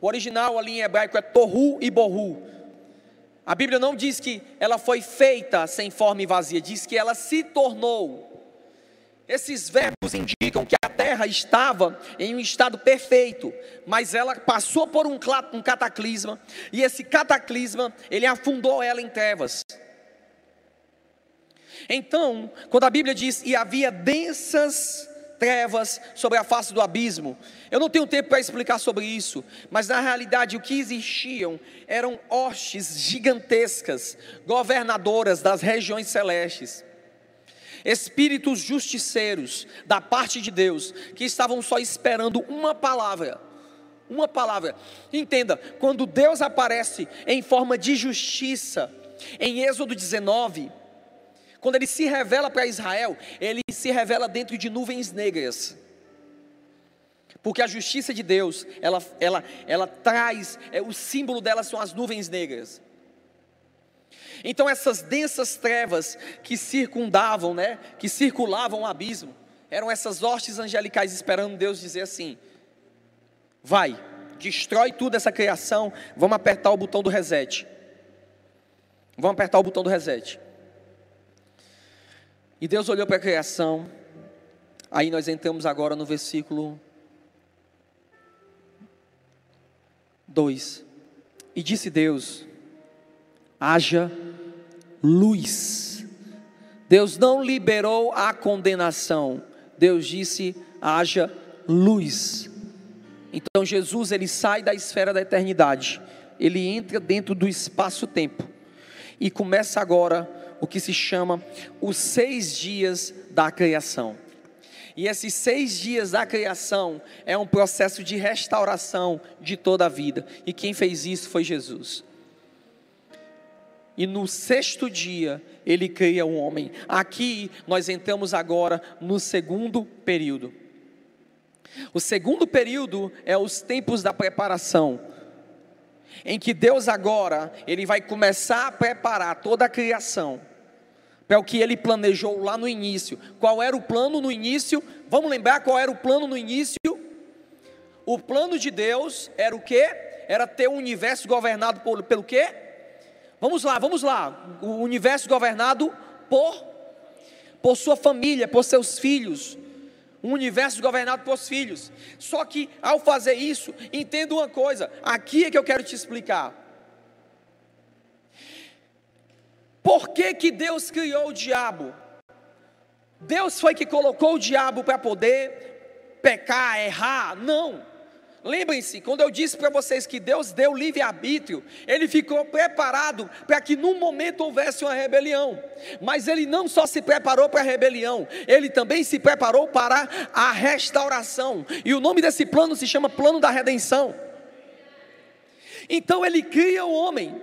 O original ali em hebraico é torru e borru. A Bíblia não diz que ela foi feita sem forma e vazia, diz que ela se tornou. Esses verbos indicam que a terra estava em um estado perfeito, mas ela passou por um, um cataclisma, e esse cataclisma, ele afundou ela em trevas. Então, quando a Bíblia diz, e havia densas trevas sobre a face do abismo. Eu não tenho tempo para explicar sobre isso, mas na realidade o que existiam eram hostes gigantescas, governadoras das regiões celestes. Espíritos justiceiros da parte de Deus, que estavam só esperando uma palavra. Uma palavra. Entenda, quando Deus aparece em forma de justiça, em Êxodo 19, quando ele se revela para Israel, ele se revela dentro de nuvens negras. Porque a justiça de Deus, ela, ela, ela traz, é, o símbolo dela são as nuvens negras. Então essas densas trevas que circundavam, né, que circulavam o abismo, eram essas hostes angelicais esperando Deus dizer assim: vai, destrói tudo essa criação, vamos apertar o botão do reset. Vamos apertar o botão do reset. E Deus olhou para a criação. Aí nós entramos agora no versículo 2. E disse Deus: haja luz. Deus não liberou a condenação. Deus disse: haja luz. Então Jesus ele sai da esfera da eternidade. Ele entra dentro do espaço-tempo e começa agora o que se chama os seis dias da criação. E esses seis dias da criação é um processo de restauração de toda a vida. E quem fez isso foi Jesus. E no sexto dia, ele cria o um homem. Aqui nós entramos agora no segundo período. O segundo período é os tempos da preparação, em que Deus agora ele vai começar a preparar toda a criação para o que ele planejou lá no início. Qual era o plano no início? Vamos lembrar qual era o plano no início? O plano de Deus era o quê? Era ter um universo governado por, pelo quê? Vamos lá, vamos lá. O universo governado por por sua família, por seus filhos. Um universo governado seus filhos. Só que ao fazer isso, entenda uma coisa, aqui é que eu quero te explicar. Por que, que Deus criou o diabo? Deus foi que colocou o diabo para poder pecar, errar? Não. Lembrem-se, quando eu disse para vocês que Deus deu livre-arbítrio, Ele ficou preparado para que num momento houvesse uma rebelião. Mas Ele não só se preparou para a rebelião, Ele também se preparou para a restauração. E o nome desse plano se chama Plano da Redenção. Então Ele cria o homem,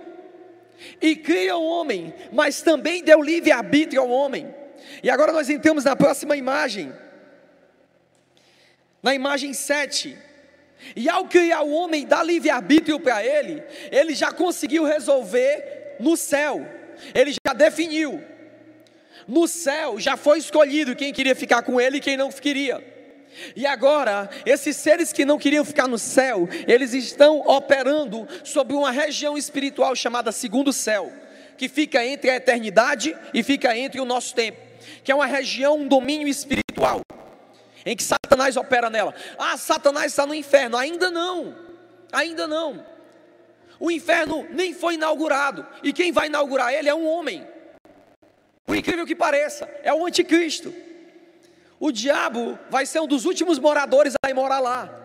e cria o homem, mas também deu livre-arbítrio ao homem. E agora nós entramos na próxima imagem, na imagem 7. E ao criar o homem dar livre-arbítrio para ele, ele já conseguiu resolver no céu, ele já definiu. No céu já foi escolhido quem queria ficar com ele e quem não queria. E agora, esses seres que não queriam ficar no céu, eles estão operando sobre uma região espiritual chamada segundo céu, que fica entre a eternidade e fica entre o nosso tempo, que é uma região, um domínio espiritual. Em que Satanás opera nela. Ah, Satanás está no inferno. Ainda não, ainda não. O inferno nem foi inaugurado, e quem vai inaugurar ele é um homem. Por incrível que pareça, é o anticristo. O diabo vai ser um dos últimos moradores a morar lá.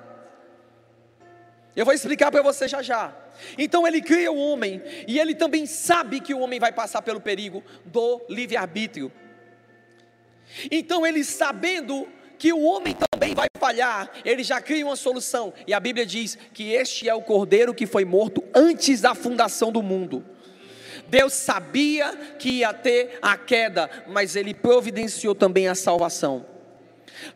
Eu vou explicar para você já já. Então ele cria o homem e ele também sabe que o homem vai passar pelo perigo do livre-arbítrio. Então ele sabendo que o homem também vai falhar, ele já cria uma solução. E a Bíblia diz que este é o cordeiro que foi morto antes da fundação do mundo. Deus sabia que ia ter a queda, mas ele providenciou também a salvação.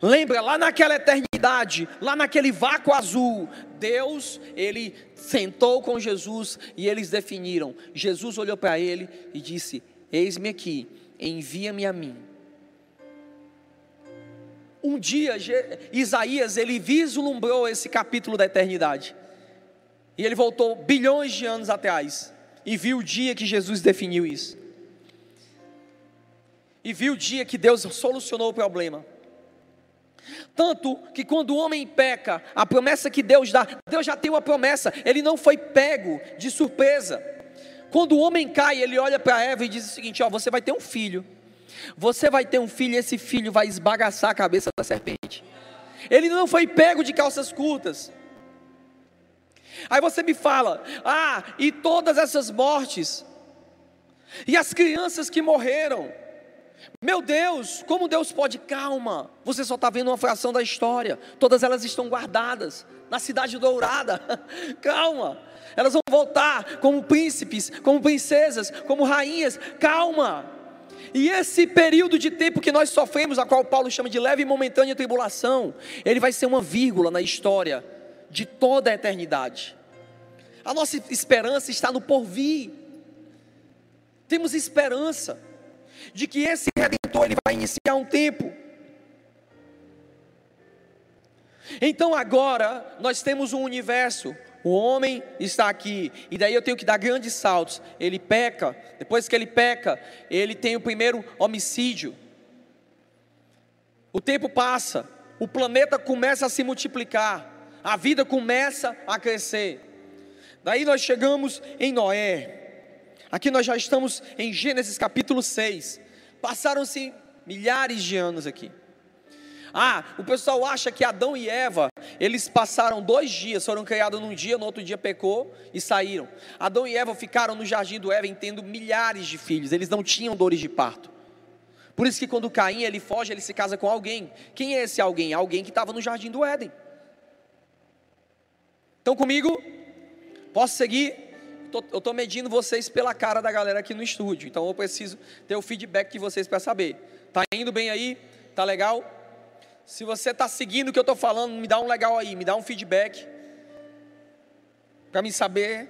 Lembra lá naquela eternidade, lá naquele vácuo azul, Deus, ele sentou com Jesus e eles definiram. Jesus olhou para ele e disse: Eis-me aqui, envia-me a mim. Um dia Isaías ele vislumbrou esse capítulo da eternidade. E ele voltou bilhões de anos atrás e viu o dia que Jesus definiu isso. E viu o dia que Deus solucionou o problema. Tanto que quando o homem peca, a promessa que Deus dá, Deus já tem uma promessa, ele não foi pego de surpresa. Quando o homem cai, ele olha para Eva e diz o seguinte: Ó, você vai ter um filho. Você vai ter um filho e esse filho vai esbagaçar a cabeça da serpente. Ele não foi pego de calças curtas. Aí você me fala: ah, e todas essas mortes, e as crianças que morreram, meu Deus, como Deus pode? Calma, você só está vendo uma fração da história, todas elas estão guardadas na cidade dourada. (laughs) Calma, elas vão voltar como príncipes, como princesas, como rainhas. Calma. E esse período de tempo que nós sofremos, a qual Paulo chama de leve e momentânea tribulação, ele vai ser uma vírgula na história de toda a eternidade. A nossa esperança está no porvir. Temos esperança de que esse redentor ele vai iniciar um tempo. Então agora nós temos um universo. O homem está aqui, e daí eu tenho que dar grandes saltos. Ele peca, depois que ele peca, ele tem o primeiro homicídio. O tempo passa, o planeta começa a se multiplicar, a vida começa a crescer. Daí nós chegamos em Noé. Aqui nós já estamos em Gênesis capítulo 6. Passaram-se milhares de anos aqui. Ah, o pessoal acha que Adão e Eva, eles passaram dois dias, foram criados num dia, no outro dia pecou e saíram. Adão e Eva ficaram no jardim do Éden tendo milhares de filhos, eles não tinham dores de parto. Por isso que quando Caim ele foge, ele se casa com alguém. Quem é esse alguém? Alguém que estava no jardim do Éden. Estão comigo? Posso seguir? eu estou medindo vocês pela cara da galera aqui no estúdio, então eu preciso ter o feedback de vocês para saber. Tá indo bem aí? Tá legal? Se você está seguindo o que eu estou falando, me dá um legal aí, me dá um feedback para me saber.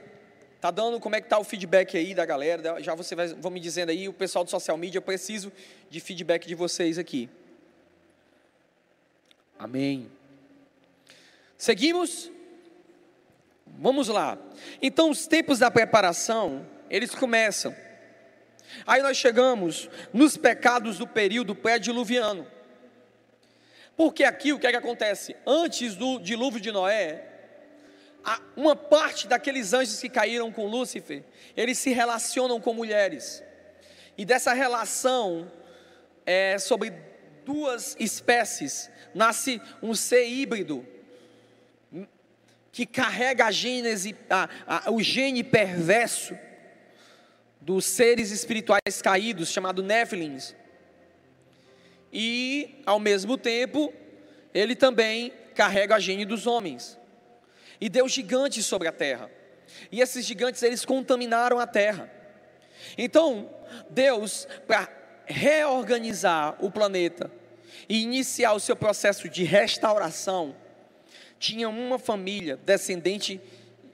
Tá dando como é que tá o feedback aí da galera? Já você vai, vão me dizendo aí, o pessoal do social media, eu preciso de feedback de vocês aqui. Amém. Seguimos? Vamos lá. Então, os tempos da preparação, eles começam. Aí nós chegamos nos pecados do período pré-diluviano. Porque aqui o que é que acontece? Antes do dilúvio de Noé, uma parte daqueles anjos que caíram com Lúcifer, eles se relacionam com mulheres. E dessa relação é, sobre duas espécies nasce um ser híbrido que carrega a gênese, a, a, o gene perverso dos seres espirituais caídos, chamado Néfilins. E, ao mesmo tempo, ele também carrega a gene dos homens. E deu gigantes sobre a terra. E esses gigantes, eles contaminaram a terra. Então, Deus, para reorganizar o planeta e iniciar o seu processo de restauração, tinha uma família descendente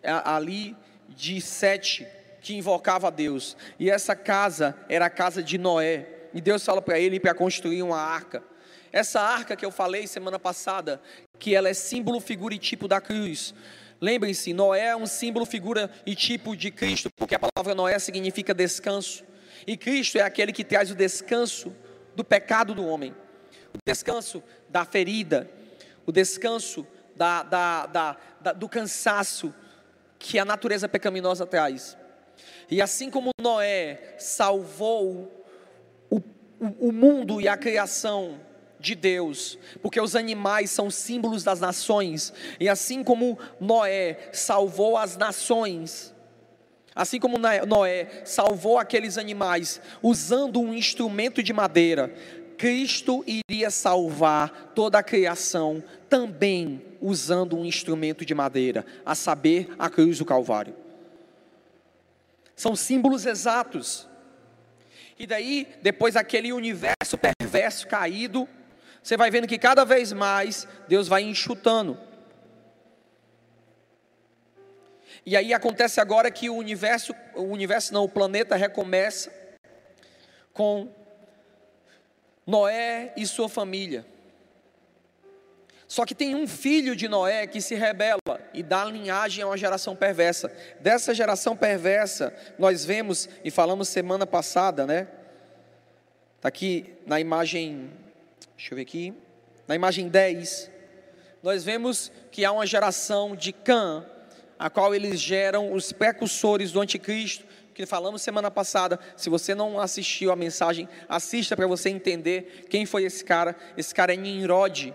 ali de Sete que invocava a Deus. E essa casa era a casa de Noé. E Deus fala para ele para construir uma arca. Essa arca que eu falei semana passada, que ela é símbolo, figura e tipo da cruz. Lembrem-se, Noé é um símbolo, figura e tipo de Cristo, porque a palavra Noé significa descanso. E Cristo é aquele que traz o descanso do pecado do homem. o descanso da ferida, o descanso da, da, da, do cansaço que a natureza pecaminosa traz. E assim como Noé salvou o, o, mundo e a criação de Deus, porque os animais são símbolos das nações, e assim como Noé salvou as nações, assim como Noé salvou aqueles animais usando um instrumento de madeira, Cristo iria salvar toda a criação também usando um instrumento de madeira, a saber, a cruz do Calvário. São símbolos exatos. E daí, depois aquele universo perverso caído, você vai vendo que cada vez mais Deus vai enxutando. E aí acontece agora que o universo, o universo não, o planeta recomeça com Noé e sua família. Só que tem um filho de Noé que se rebela e dá linhagem a uma geração perversa. Dessa geração perversa, nós vemos e falamos semana passada, né? Está aqui na imagem, deixa eu ver aqui, na imagem 10, nós vemos que há uma geração de Cã, a qual eles geram os precursores do anticristo, que falamos semana passada. Se você não assistiu a mensagem, assista para você entender quem foi esse cara. Esse cara é Nimrod,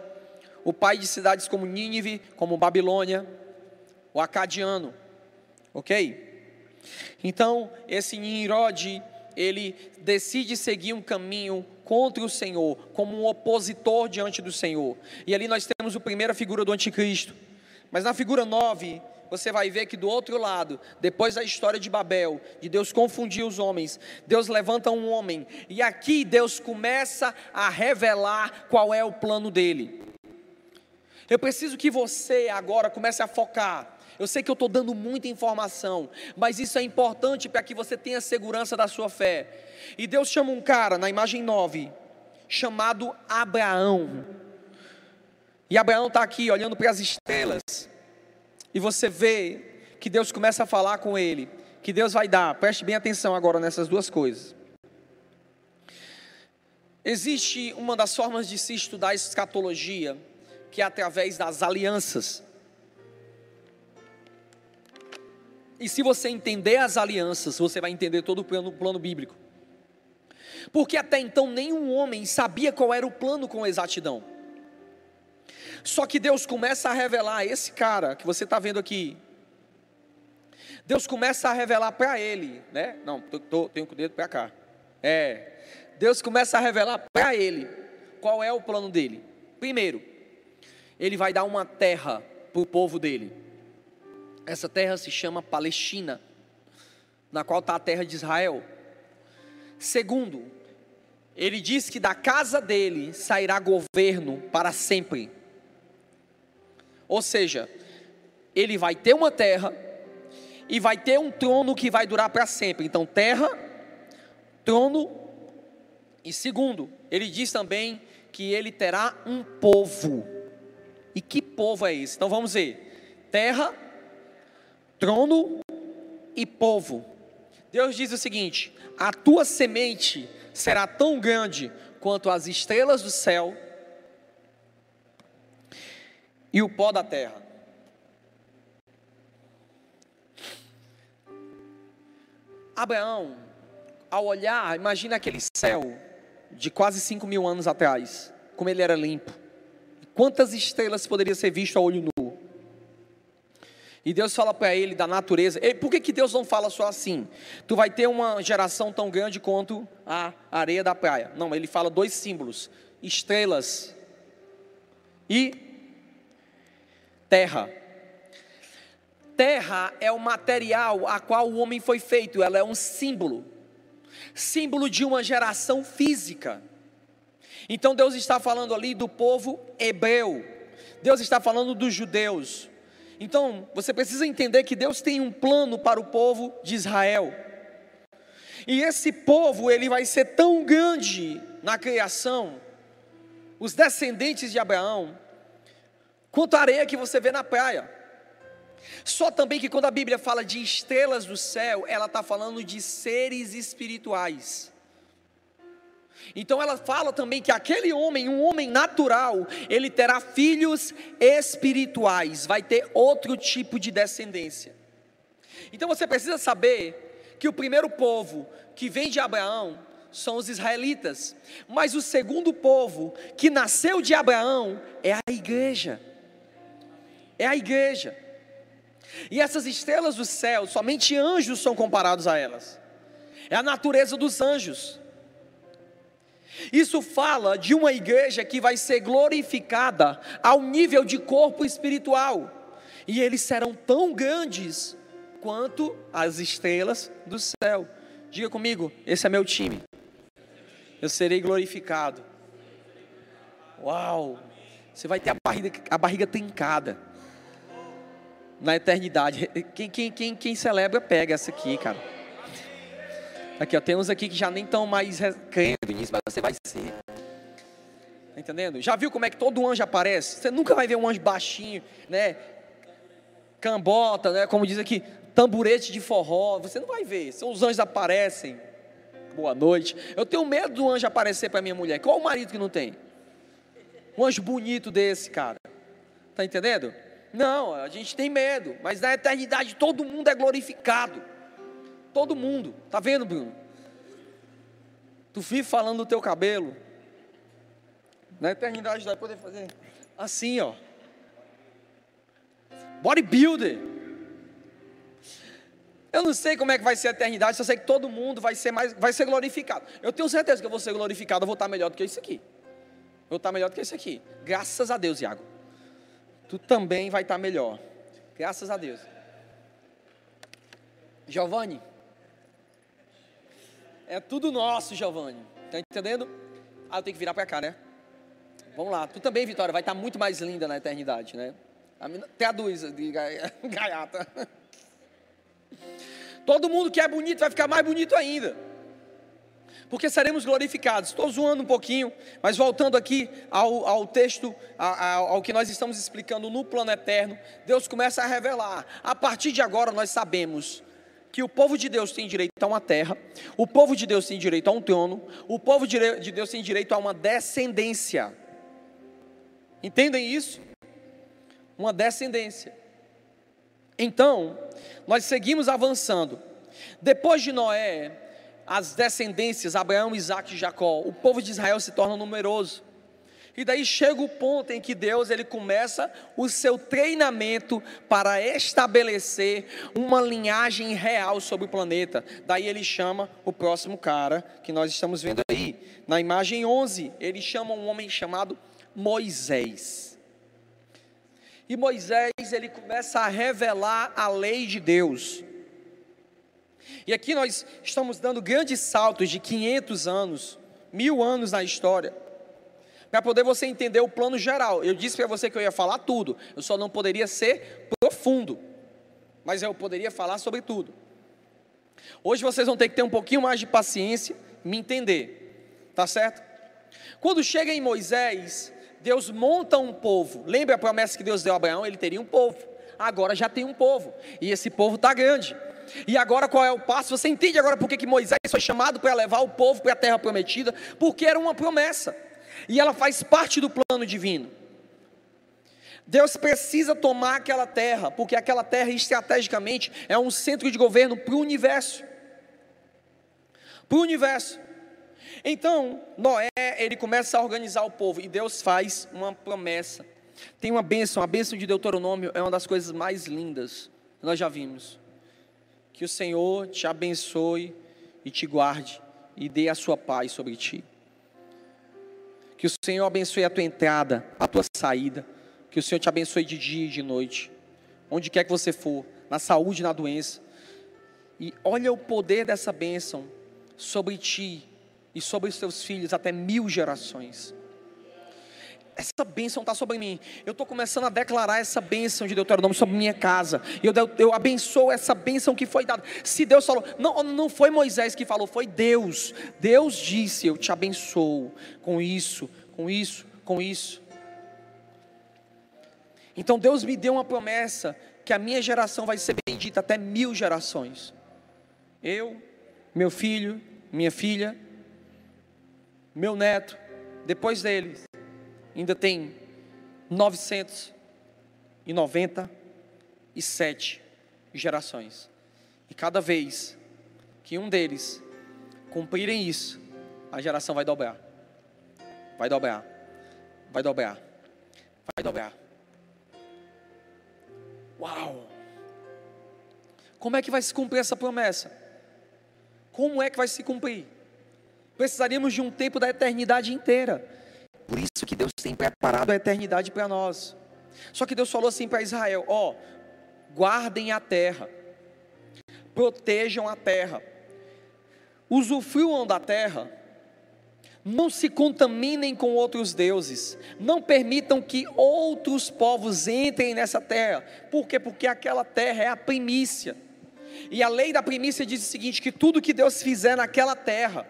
o pai de cidades como Nínive, como Babilônia, o acadiano. OK? Então, esse Nimrod, ele decide seguir um caminho contra o Senhor, como um opositor diante do Senhor. E ali nós temos a primeira figura do anticristo. Mas na figura 9, você vai ver que do outro lado, depois da história de Babel, de Deus confundir os homens, Deus levanta um homem, e aqui Deus começa a revelar qual é o plano dele. Eu preciso que você agora comece a focar. Eu sei que eu estou dando muita informação, mas isso é importante para que você tenha segurança da sua fé. E Deus chama um cara, na imagem 9, chamado Abraão. E Abraão está aqui olhando para as estrelas e você vê que Deus começa a falar com ele, que Deus vai dar, preste bem atenção agora nessas duas coisas. Existe uma das formas de se estudar escatologia, que é através das alianças. E se você entender as alianças, você vai entender todo o plano, plano bíblico. Porque até então nenhum homem sabia qual era o plano com exatidão. Só que Deus começa a revelar esse cara que você está vendo aqui. Deus começa a revelar para ele, né? Não, tô, tô, tenho com o dedo para cá. É. Deus começa a revelar para ele qual é o plano dele. Primeiro, ele vai dar uma terra para o povo dele. Essa terra se chama Palestina, na qual está a terra de Israel. Segundo, ele diz que da casa dele sairá governo para sempre. Ou seja, ele vai ter uma terra e vai ter um trono que vai durar para sempre. Então, terra, trono e segundo, ele diz também que ele terá um povo. E que povo é esse? Então vamos ver: terra, trono e povo. Deus diz o seguinte: a tua semente será tão grande quanto as estrelas do céu e o pó da terra. Abraão, ao olhar, imagina aquele céu de quase 5 mil anos atrás, como ele era limpo. Quantas estrelas poderia ser visto a olho nu? E Deus fala para ele da natureza. E por que, que Deus não fala só assim? Tu vai ter uma geração tão grande quanto a areia da praia. Não, ele fala dois símbolos: estrelas e terra. Terra é o material a qual o homem foi feito, ela é um símbolo símbolo de uma geração física. Então Deus está falando ali do povo hebreu, Deus está falando dos judeus. Então você precisa entender que Deus tem um plano para o povo de Israel. E esse povo, ele vai ser tão grande na criação, os descendentes de Abraão, quanto a areia que você vê na praia. Só também que quando a Bíblia fala de estrelas do céu, ela está falando de seres espirituais. Então ela fala também que aquele homem, um homem natural, ele terá filhos espirituais, vai ter outro tipo de descendência. Então você precisa saber que o primeiro povo que vem de Abraão são os israelitas, mas o segundo povo que nasceu de Abraão é a igreja. É a igreja. E essas estrelas do céu, somente anjos são comparados a elas. É a natureza dos anjos. Isso fala de uma igreja que vai ser glorificada ao nível de corpo espiritual. E eles serão tão grandes quanto as estrelas do céu. Diga comigo, esse é meu time. Eu serei glorificado. Uau! Você vai ter a barriga, a barriga trincada na eternidade. Quem, quem, quem, quem celebra, pega essa aqui, cara. Aqui, ó, tem uns aqui que já nem estão mais crendo nisso, mas você vai ser. Tá entendendo? Já viu como é que todo anjo aparece? Você nunca vai ver um anjo baixinho, né? Cambota, né? Como diz aqui, tamburete de forró. Você não vai ver. São os anjos aparecem. Boa noite. Eu tenho medo do anjo aparecer para minha mulher. Qual o marido que não tem? Um anjo bonito desse, cara. Tá entendendo? Não, a gente tem medo, mas na eternidade todo mundo é glorificado. Todo mundo. Tá vendo, Bruno? Tu vive falando do teu cabelo. Na eternidade vai poder fazer assim, ó. Bodybuilder. Eu não sei como é que vai ser a eternidade, só sei que todo mundo vai ser mais, vai ser glorificado. Eu tenho certeza que eu vou ser glorificado, eu vou estar melhor do que isso aqui. Eu vou estar melhor do que isso aqui. Graças a Deus, Iago. Tu também vai estar melhor. Graças a Deus. Giovanni, é tudo nosso, Giovanni. Tá entendendo? Ah, eu tenho que virar para cá, né? Vamos lá. Tu também, Vitória, vai estar muito mais linda na eternidade, né? Até a Duísa de (laughs) gaiata. Todo mundo que é bonito vai ficar mais bonito ainda. Porque seremos glorificados. Estou zoando um pouquinho, mas voltando aqui ao, ao texto, ao que nós estamos explicando no plano eterno, Deus começa a revelar. A partir de agora nós sabemos que o povo de Deus tem direito a uma terra, o povo de Deus tem direito a um trono, o povo de Deus tem direito a uma descendência. Entendem isso? Uma descendência. Então, nós seguimos avançando. Depois de Noé, as descendências, Abraão, Isaac e Jacó, o povo de Israel se torna numeroso. E daí chega o ponto em que Deus ele começa o seu treinamento para estabelecer uma linhagem real sobre o planeta. Daí ele chama o próximo cara que nós estamos vendo aí. Na imagem 11, ele chama um homem chamado Moisés. E Moisés ele começa a revelar a lei de Deus. E aqui nós estamos dando grandes saltos de 500 anos, mil anos na história para poder você entender o plano geral. Eu disse para você que eu ia falar tudo, eu só não poderia ser profundo, mas eu poderia falar sobre tudo. Hoje vocês vão ter que ter um pouquinho mais de paciência, me entender, tá certo? Quando chega em Moisés, Deus monta um povo. Lembra a promessa que Deus deu a Abraão? Ele teria um povo. Agora já tem um povo, e esse povo está grande. E agora qual é o passo? Você entende agora por que Moisés foi chamado para levar o povo para a terra prometida? Porque era uma promessa e ela faz parte do plano divino. Deus precisa tomar aquela terra, porque aquela terra estrategicamente é um centro de governo para o universo. Para o universo. Então, Noé, ele começa a organizar o povo e Deus faz uma promessa. Tem uma bênção, a bênção de Deuteronômio é uma das coisas mais lindas que nós já vimos. Que o Senhor te abençoe e te guarde e dê a sua paz sobre ti. Que o Senhor abençoe a tua entrada, a tua saída. Que o Senhor te abençoe de dia e de noite. Onde quer que você for, na saúde na doença. E olha o poder dessa bênção sobre ti e sobre os teus filhos até mil gerações essa bênção está sobre mim. Eu estou começando a declarar essa bênção de Deuteronômio sobre minha casa. E eu, eu abençoo essa bênção que foi dada. Se Deus falou, não, não foi Moisés que falou, foi Deus. Deus disse: Eu te abençoo com isso, com isso, com isso. Então Deus me deu uma promessa que a minha geração vai ser bendita até mil gerações. Eu, meu filho, minha filha, meu neto, depois dele, ainda tem 997 gerações. E cada vez que um deles cumprirem isso, a geração vai dobrar. Vai dobrar. Vai dobrar. Vai dobrar. Uau! Como é que vai se cumprir essa promessa? Como é que vai se cumprir? Precisaríamos de um tempo da eternidade inteira. Por isso que Deus tem preparado a eternidade para nós. Só que Deus falou assim para Israel: ó, guardem a terra, protejam a terra, usufruam da terra, não se contaminem com outros deuses, não permitam que outros povos entrem nessa terra. Por quê? Porque aquela terra é a primícia. E a lei da primícia diz o seguinte: que tudo que Deus fizer naquela terra,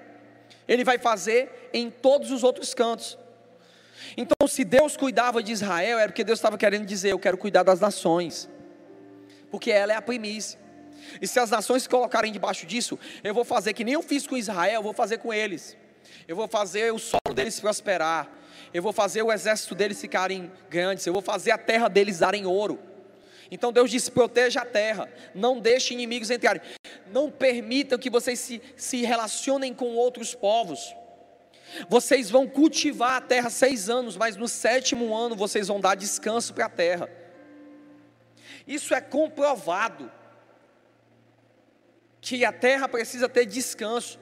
Ele vai fazer em todos os outros cantos. Então, se Deus cuidava de Israel, era porque Deus estava querendo dizer: Eu quero cuidar das nações, porque ela é a primícia. E se as nações se colocarem debaixo disso, eu vou fazer que nem eu fiz com Israel, eu vou fazer com eles. Eu vou fazer o solo deles prosperar. Eu vou fazer o exército deles ficarem grandes. Eu vou fazer a terra deles darem ouro. Então Deus disse: proteja a terra, não deixe inimigos entrarem, não permitam que vocês se, se relacionem com outros povos. Vocês vão cultivar a terra seis anos, mas no sétimo ano vocês vão dar descanso para a terra. Isso é comprovado que a terra precisa ter descanso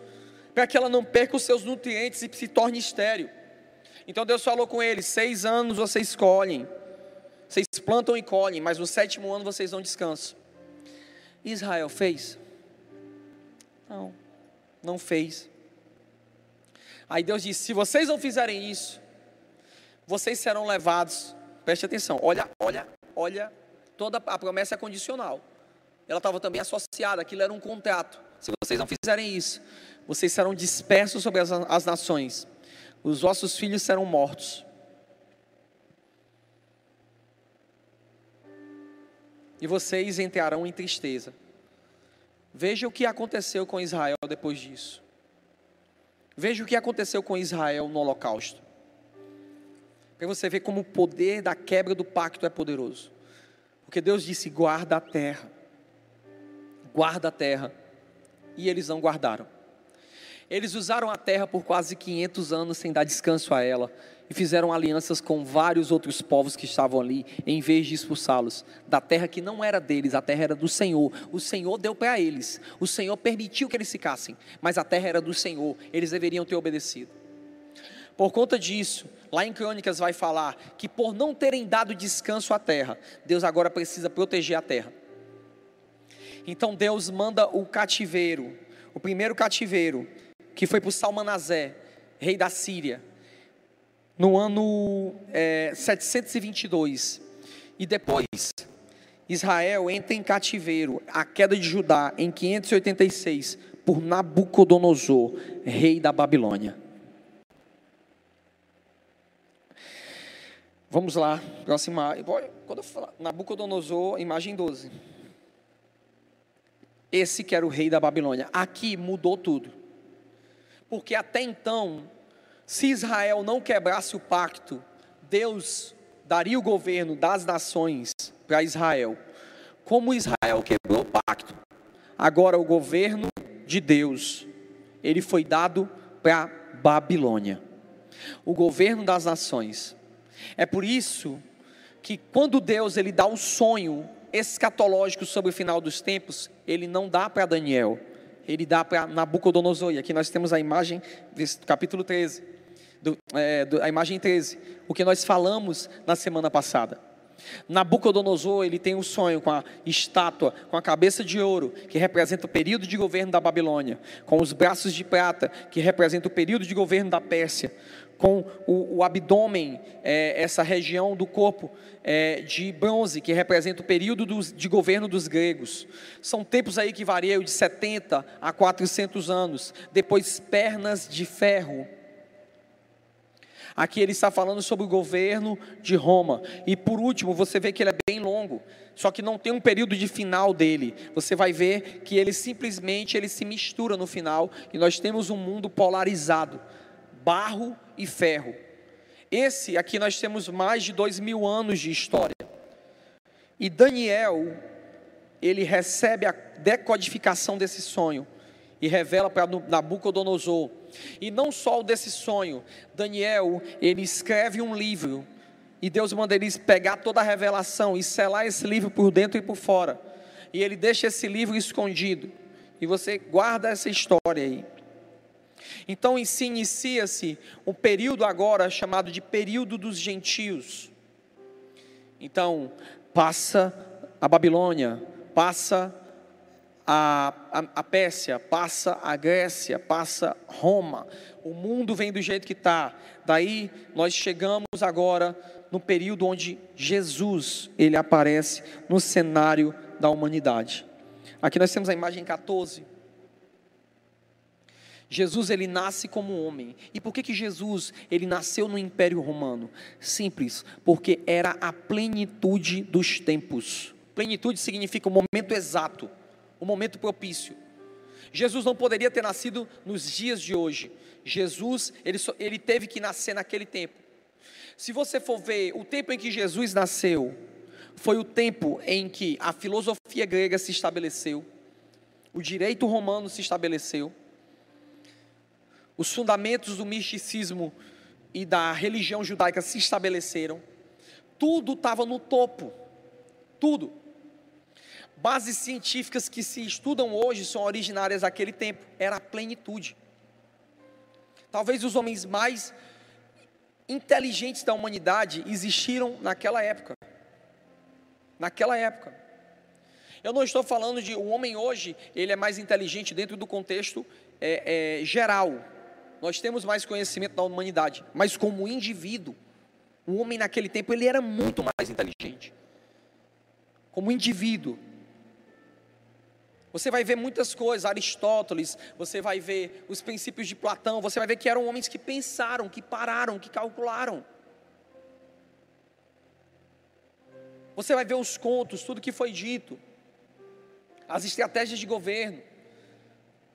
para que ela não perca os seus nutrientes e se torne estéril. Então Deus falou com eles: seis anos vocês colhem vocês plantam e colhem, mas no sétimo ano vocês não descansam. Israel fez? Não, não fez. Aí Deus disse: se vocês não fizerem isso, vocês serão levados. Preste atenção, olha, olha, olha, toda a promessa é condicional. Ela estava também associada, aquilo era um contrato. Se vocês não fizerem isso, vocês serão dispersos sobre as, as nações, os vossos filhos serão mortos. e vocês entrarão em tristeza. Veja o que aconteceu com Israel depois disso. Veja o que aconteceu com Israel no Holocausto. Para você ver como o poder da quebra do pacto é poderoso. Porque Deus disse: guarda a terra, guarda a terra. E eles não guardaram. Eles usaram a terra por quase 500 anos sem dar descanso a ela e fizeram alianças com vários outros povos que estavam ali, em vez de expulsá-los da terra que não era deles, a terra era do Senhor. O Senhor deu para eles, o Senhor permitiu que eles ficassem, mas a terra era do Senhor, eles deveriam ter obedecido. Por conta disso, lá em Crônicas vai falar que por não terem dado descanso à terra, Deus agora precisa proteger a terra. Então Deus manda o cativeiro, o primeiro cativeiro, que foi para o Salmanazé, rei da Síria no ano é, 722. E depois, Israel entra em cativeiro, a queda de Judá, em 586, por Nabucodonosor, rei da Babilônia. Vamos lá, próxima. Quando eu falar Nabucodonosor, imagem 12. Esse que era o rei da Babilônia. Aqui mudou tudo. Porque até então se Israel não quebrasse o pacto, Deus daria o governo das nações para Israel. Como Israel quebrou o pacto, agora o governo de Deus, ele foi dado para Babilônia. O governo das nações. É por isso que quando Deus ele dá um sonho escatológico sobre o final dos tempos, ele não dá para Daniel, ele dá para Nabucodonosor. E aqui nós temos a imagem, capítulo 13 do, é, do, a imagem 13, o que nós falamos na semana passada. Nabucodonosor, ele tem um sonho com a estátua, com a cabeça de ouro, que representa o período de governo da Babilônia, com os braços de prata, que representa o período de governo da Pérsia, com o, o abdômen, é, essa região do corpo é, de bronze, que representa o período dos, de governo dos gregos. São tempos aí que variam de 70 a 400 anos. Depois, pernas de ferro, Aqui ele está falando sobre o governo de Roma. E por último, você vê que ele é bem longo, só que não tem um período de final dele. Você vai ver que ele simplesmente ele se mistura no final e nós temos um mundo polarizado. barro e ferro. Esse aqui nós temos mais de dois mil anos de história. E Daniel, ele recebe a decodificação desse sonho e revela para Nabucodonosor. E não só o desse sonho, Daniel, ele escreve um livro e Deus manda ele pegar toda a revelação e selar esse livro por dentro e por fora. E ele deixa esse livro escondido. E você guarda essa história aí. Então se inicia-se um período agora chamado de período dos gentios. Então, passa a Babilônia, passa a, a, a Pérsia, passa a Grécia, passa Roma. O mundo vem do jeito que está. Daí nós chegamos agora no período onde Jesus ele aparece no cenário da humanidade. Aqui nós temos a imagem 14. Jesus ele nasce como homem. E por que que Jesus ele nasceu no Império Romano? Simples, porque era a plenitude dos tempos. Plenitude significa o momento exato, o momento propício. Jesus não poderia ter nascido nos dias de hoje. Jesus ele, ele teve que nascer naquele tempo. Se você for ver o tempo em que Jesus nasceu, foi o tempo em que a filosofia grega se estabeleceu, o direito romano se estabeleceu, os fundamentos do misticismo e da religião judaica se estabeleceram, tudo estava no topo, tudo. Bases científicas que se estudam hoje são originárias daquele tempo, era a plenitude. Talvez os homens mais inteligentes da humanidade existiram naquela época. Naquela época. Eu não estou falando de o homem hoje, ele é mais inteligente dentro do contexto é, é, geral. Nós temos mais conhecimento da humanidade, mas como indivíduo, o homem naquele tempo ele era muito mais inteligente. Como indivíduo, você vai ver muitas coisas, Aristóteles, você vai ver os princípios de Platão, você vai ver que eram homens que pensaram, que pararam, que calcularam. Você vai ver os contos, tudo que foi dito, as estratégias de governo,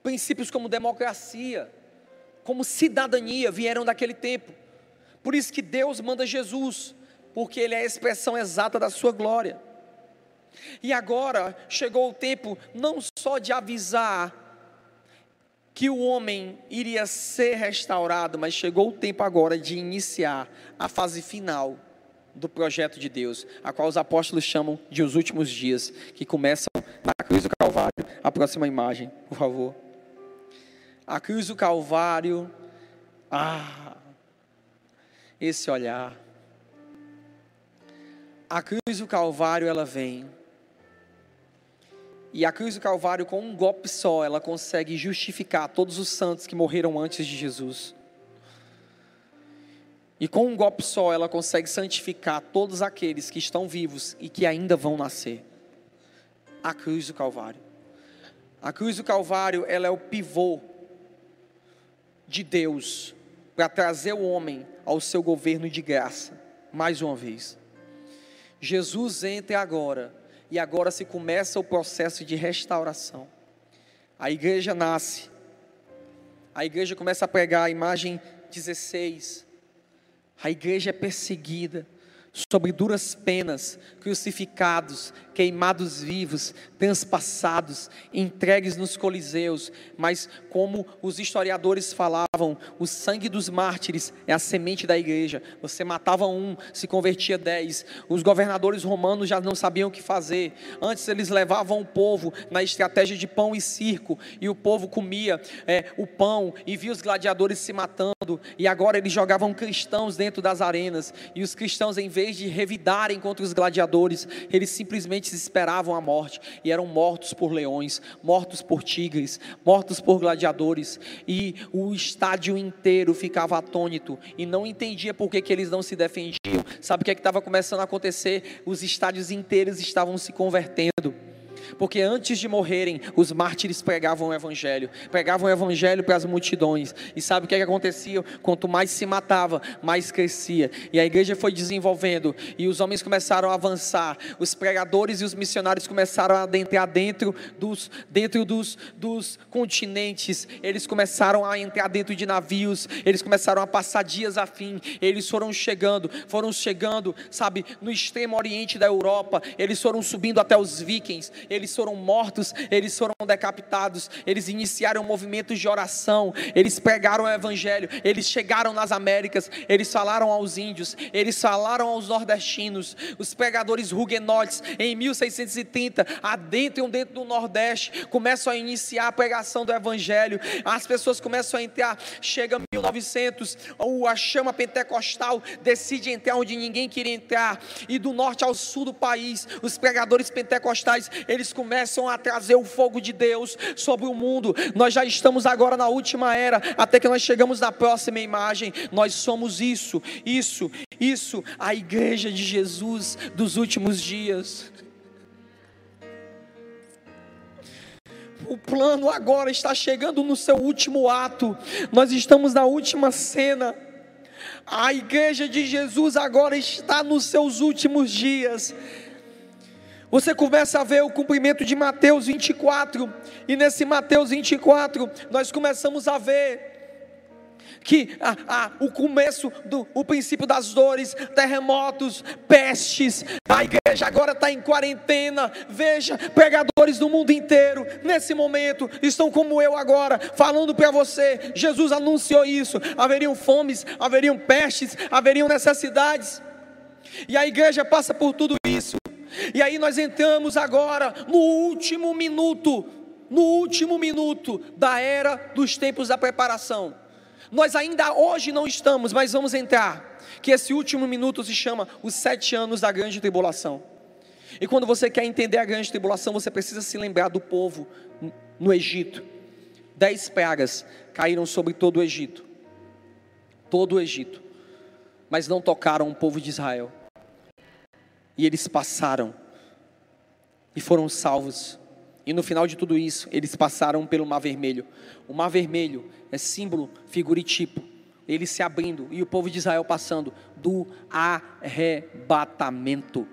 princípios como democracia, como cidadania vieram daquele tempo. Por isso que Deus manda Jesus, porque Ele é a expressão exata da sua glória. E agora chegou o tempo não só de avisar que o homem iria ser restaurado, mas chegou o tempo agora de iniciar a fase final do projeto de Deus, a qual os apóstolos chamam de os últimos dias, que começam na cruz do Calvário. A próxima imagem, por favor. A cruz do Calvário, ah, esse olhar. A cruz do Calvário, ela vem. E a cruz do Calvário, com um golpe só, ela consegue justificar todos os santos que morreram antes de Jesus. E com um golpe só, ela consegue santificar todos aqueles que estão vivos e que ainda vão nascer. A cruz do Calvário. A cruz do Calvário, ela é o pivô de Deus para trazer o homem ao seu governo de graça, mais uma vez. Jesus entra agora, e agora se começa o processo de restauração. A igreja nasce, a igreja começa a pregar a imagem 16, a igreja é perseguida, sobre duras penas, crucificados, queimados vivos, transpassados, entregues nos coliseus, mas como os historiadores falavam, o sangue dos mártires é a semente da igreja. Você matava um, se convertia dez. Os governadores romanos já não sabiam o que fazer. Antes eles levavam o povo na estratégia de pão e circo, e o povo comia é, o pão e via os gladiadores se matando. E agora eles jogavam cristãos dentro das arenas, e os cristãos, em vez de revidarem contra os gladiadores, eles simplesmente esperavam a morte e eram mortos por leões, mortos por tigres, mortos por gladiadores, e o estádio inteiro ficava atônito e não entendia por que, que eles não se defendiam. Sabe o que é estava começando a acontecer? Os estádios inteiros estavam se convertendo Porque antes de morrerem, os mártires pregavam o evangelho, pregavam o evangelho para as multidões. E sabe o que, é que acontecia? Quanto mais se matava, mais crescia. E a igreja foi desenvolvendo, e os homens começaram a avançar, os pregadores e os missionários começaram a adentrar dentro dos, dentro dos, dos continentes, eles começaram a entrar dentro de navios, eles começaram a passar dias a fim, eles foram chegando, foram chegando, sabe, no extremo oriente da Europa, eles foram subindo até os vikings, eles foram mortos, eles foram decapitados, eles iniciaram movimentos de oração, eles pregaram o evangelho, eles chegaram nas Américas, eles falaram aos índios, eles falaram aos nordestinos, os pregadores huguenotes em 1630 adentram dentro do Nordeste, começam a iniciar a pregação do evangelho, as pessoas começam a entrar, chega 1900, a chama pentecostal decide entrar onde ninguém queria entrar, e do norte ao sul do país, os pregadores pentecostais, eles começam a trazer o fogo de Deus sobre o mundo. Nós já estamos agora na última era, até que nós chegamos na próxima imagem. Nós somos isso, isso, isso, a igreja de Jesus dos últimos dias. O plano agora está chegando no seu último ato. Nós estamos na última cena. A igreja de Jesus agora está nos seus últimos dias. Você começa a ver o cumprimento de Mateus 24, e nesse Mateus 24, nós começamos a ver que ah, ah, o começo do o princípio das dores, terremotos, pestes, a igreja agora está em quarentena. Veja, pregadores do mundo inteiro, nesse momento, estão como eu agora, falando para você. Jesus anunciou isso: haveriam fomes, haveriam pestes, haveriam necessidades, e a igreja passa por tudo. E aí nós entramos agora no último minuto, no último minuto da era dos tempos da preparação. Nós ainda hoje não estamos, mas vamos entrar. Que esse último minuto se chama os sete anos da grande tribulação. E quando você quer entender a grande tribulação, você precisa se lembrar do povo no Egito. Dez pragas caíram sobre todo o Egito. Todo o Egito. Mas não tocaram o povo de Israel. E eles passaram. E foram salvos. E no final de tudo isso, eles passaram pelo Mar Vermelho. O Mar Vermelho é símbolo, figura e tipo. Ele se abrindo e o povo de Israel passando do arrebatamento.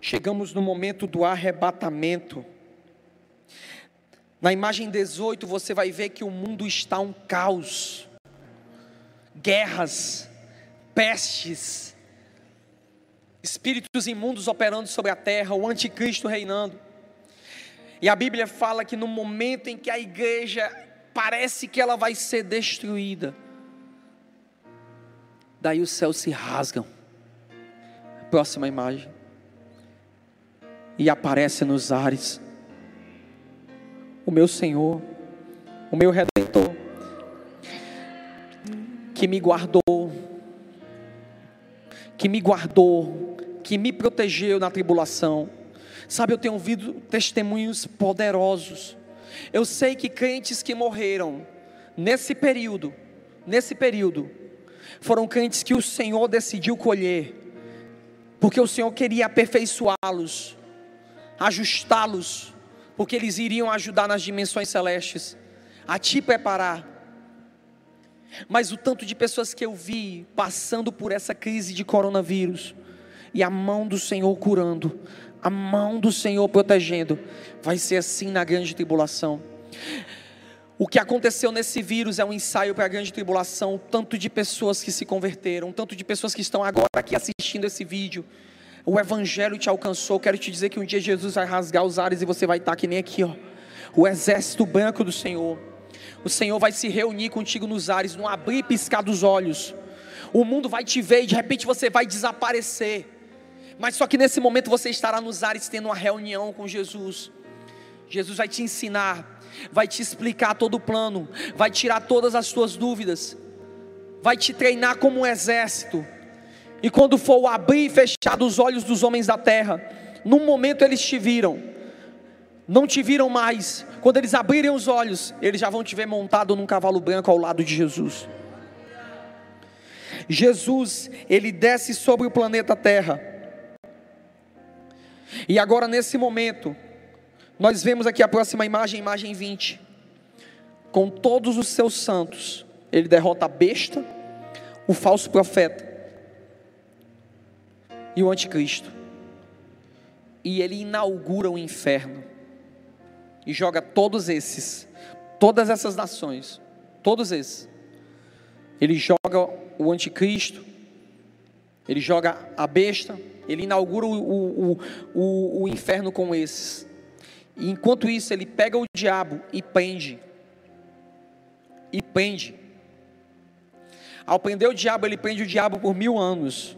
Chegamos no momento do arrebatamento. Na imagem 18 você vai ver que o mundo está um caos. Guerras, pestes, espíritos imundos operando sobre a terra, o anticristo reinando. E a Bíblia fala que no momento em que a igreja parece que ela vai ser destruída, daí os céus se rasgam. Próxima imagem. E aparece nos ares o meu Senhor, o meu Redentor, que me guardou, que me guardou que me protegeu na tribulação. Sabe, eu tenho ouvido testemunhos poderosos. Eu sei que crentes que morreram nesse período, nesse período, foram crentes que o Senhor decidiu colher, porque o Senhor queria aperfeiçoá-los, ajustá-los, porque eles iriam ajudar nas dimensões celestes, a te preparar. Mas o tanto de pessoas que eu vi passando por essa crise de coronavírus, e a mão do Senhor curando, a mão do Senhor protegendo. Vai ser assim na grande tribulação. O que aconteceu nesse vírus é um ensaio para a grande tribulação, tanto de pessoas que se converteram, tanto de pessoas que estão agora aqui assistindo esse vídeo. O evangelho te alcançou. Quero te dizer que um dia Jesus vai rasgar os ares e você vai estar que nem aqui, ó. O exército branco do Senhor. O Senhor vai se reunir contigo nos ares, no abrir e piscar dos olhos. O mundo vai te ver e de repente você vai desaparecer. Mas só que nesse momento você estará nos ares tendo uma reunião com Jesus. Jesus vai te ensinar, vai te explicar todo o plano, vai tirar todas as suas dúvidas, vai te treinar como um exército. E quando for abrir e fechar dos olhos dos homens da terra, num momento eles te viram, não te viram mais. Quando eles abrirem os olhos, eles já vão te ver montado num cavalo branco ao lado de Jesus. Jesus, ele desce sobre o planeta Terra E agora, nesse momento, nós vemos aqui a próxima imagem, imagem 20. Com todos os seus santos, ele derrota a besta, o falso profeta e o anticristo. E ele inaugura o inferno e joga todos esses, todas essas nações, todos esses. Ele joga o anticristo, ele joga a besta, ele inaugura o, o, o, o inferno com esses. E enquanto isso, ele pega o diabo e prende. E prende. Ao prender o diabo, ele prende o diabo por mil anos.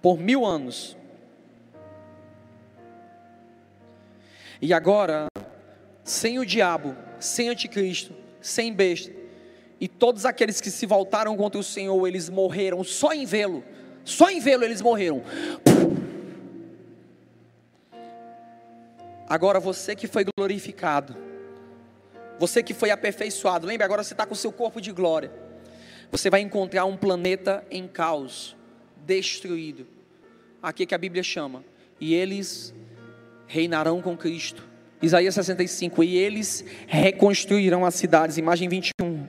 Por mil anos. E agora, sem o diabo, sem anticristo, sem besta, e todos aqueles que se voltaram contra o Senhor, eles morreram só em vê-lo. Só em vê-lo eles morreram. Agora você que foi glorificado, você que foi aperfeiçoado, lembre agora você está com o seu corpo de glória. Você vai encontrar um planeta em caos, destruído. Aqui que a Bíblia chama. E eles reinarão com Cristo. Isaías 65. E eles reconstruirão as cidades. Imagem 21.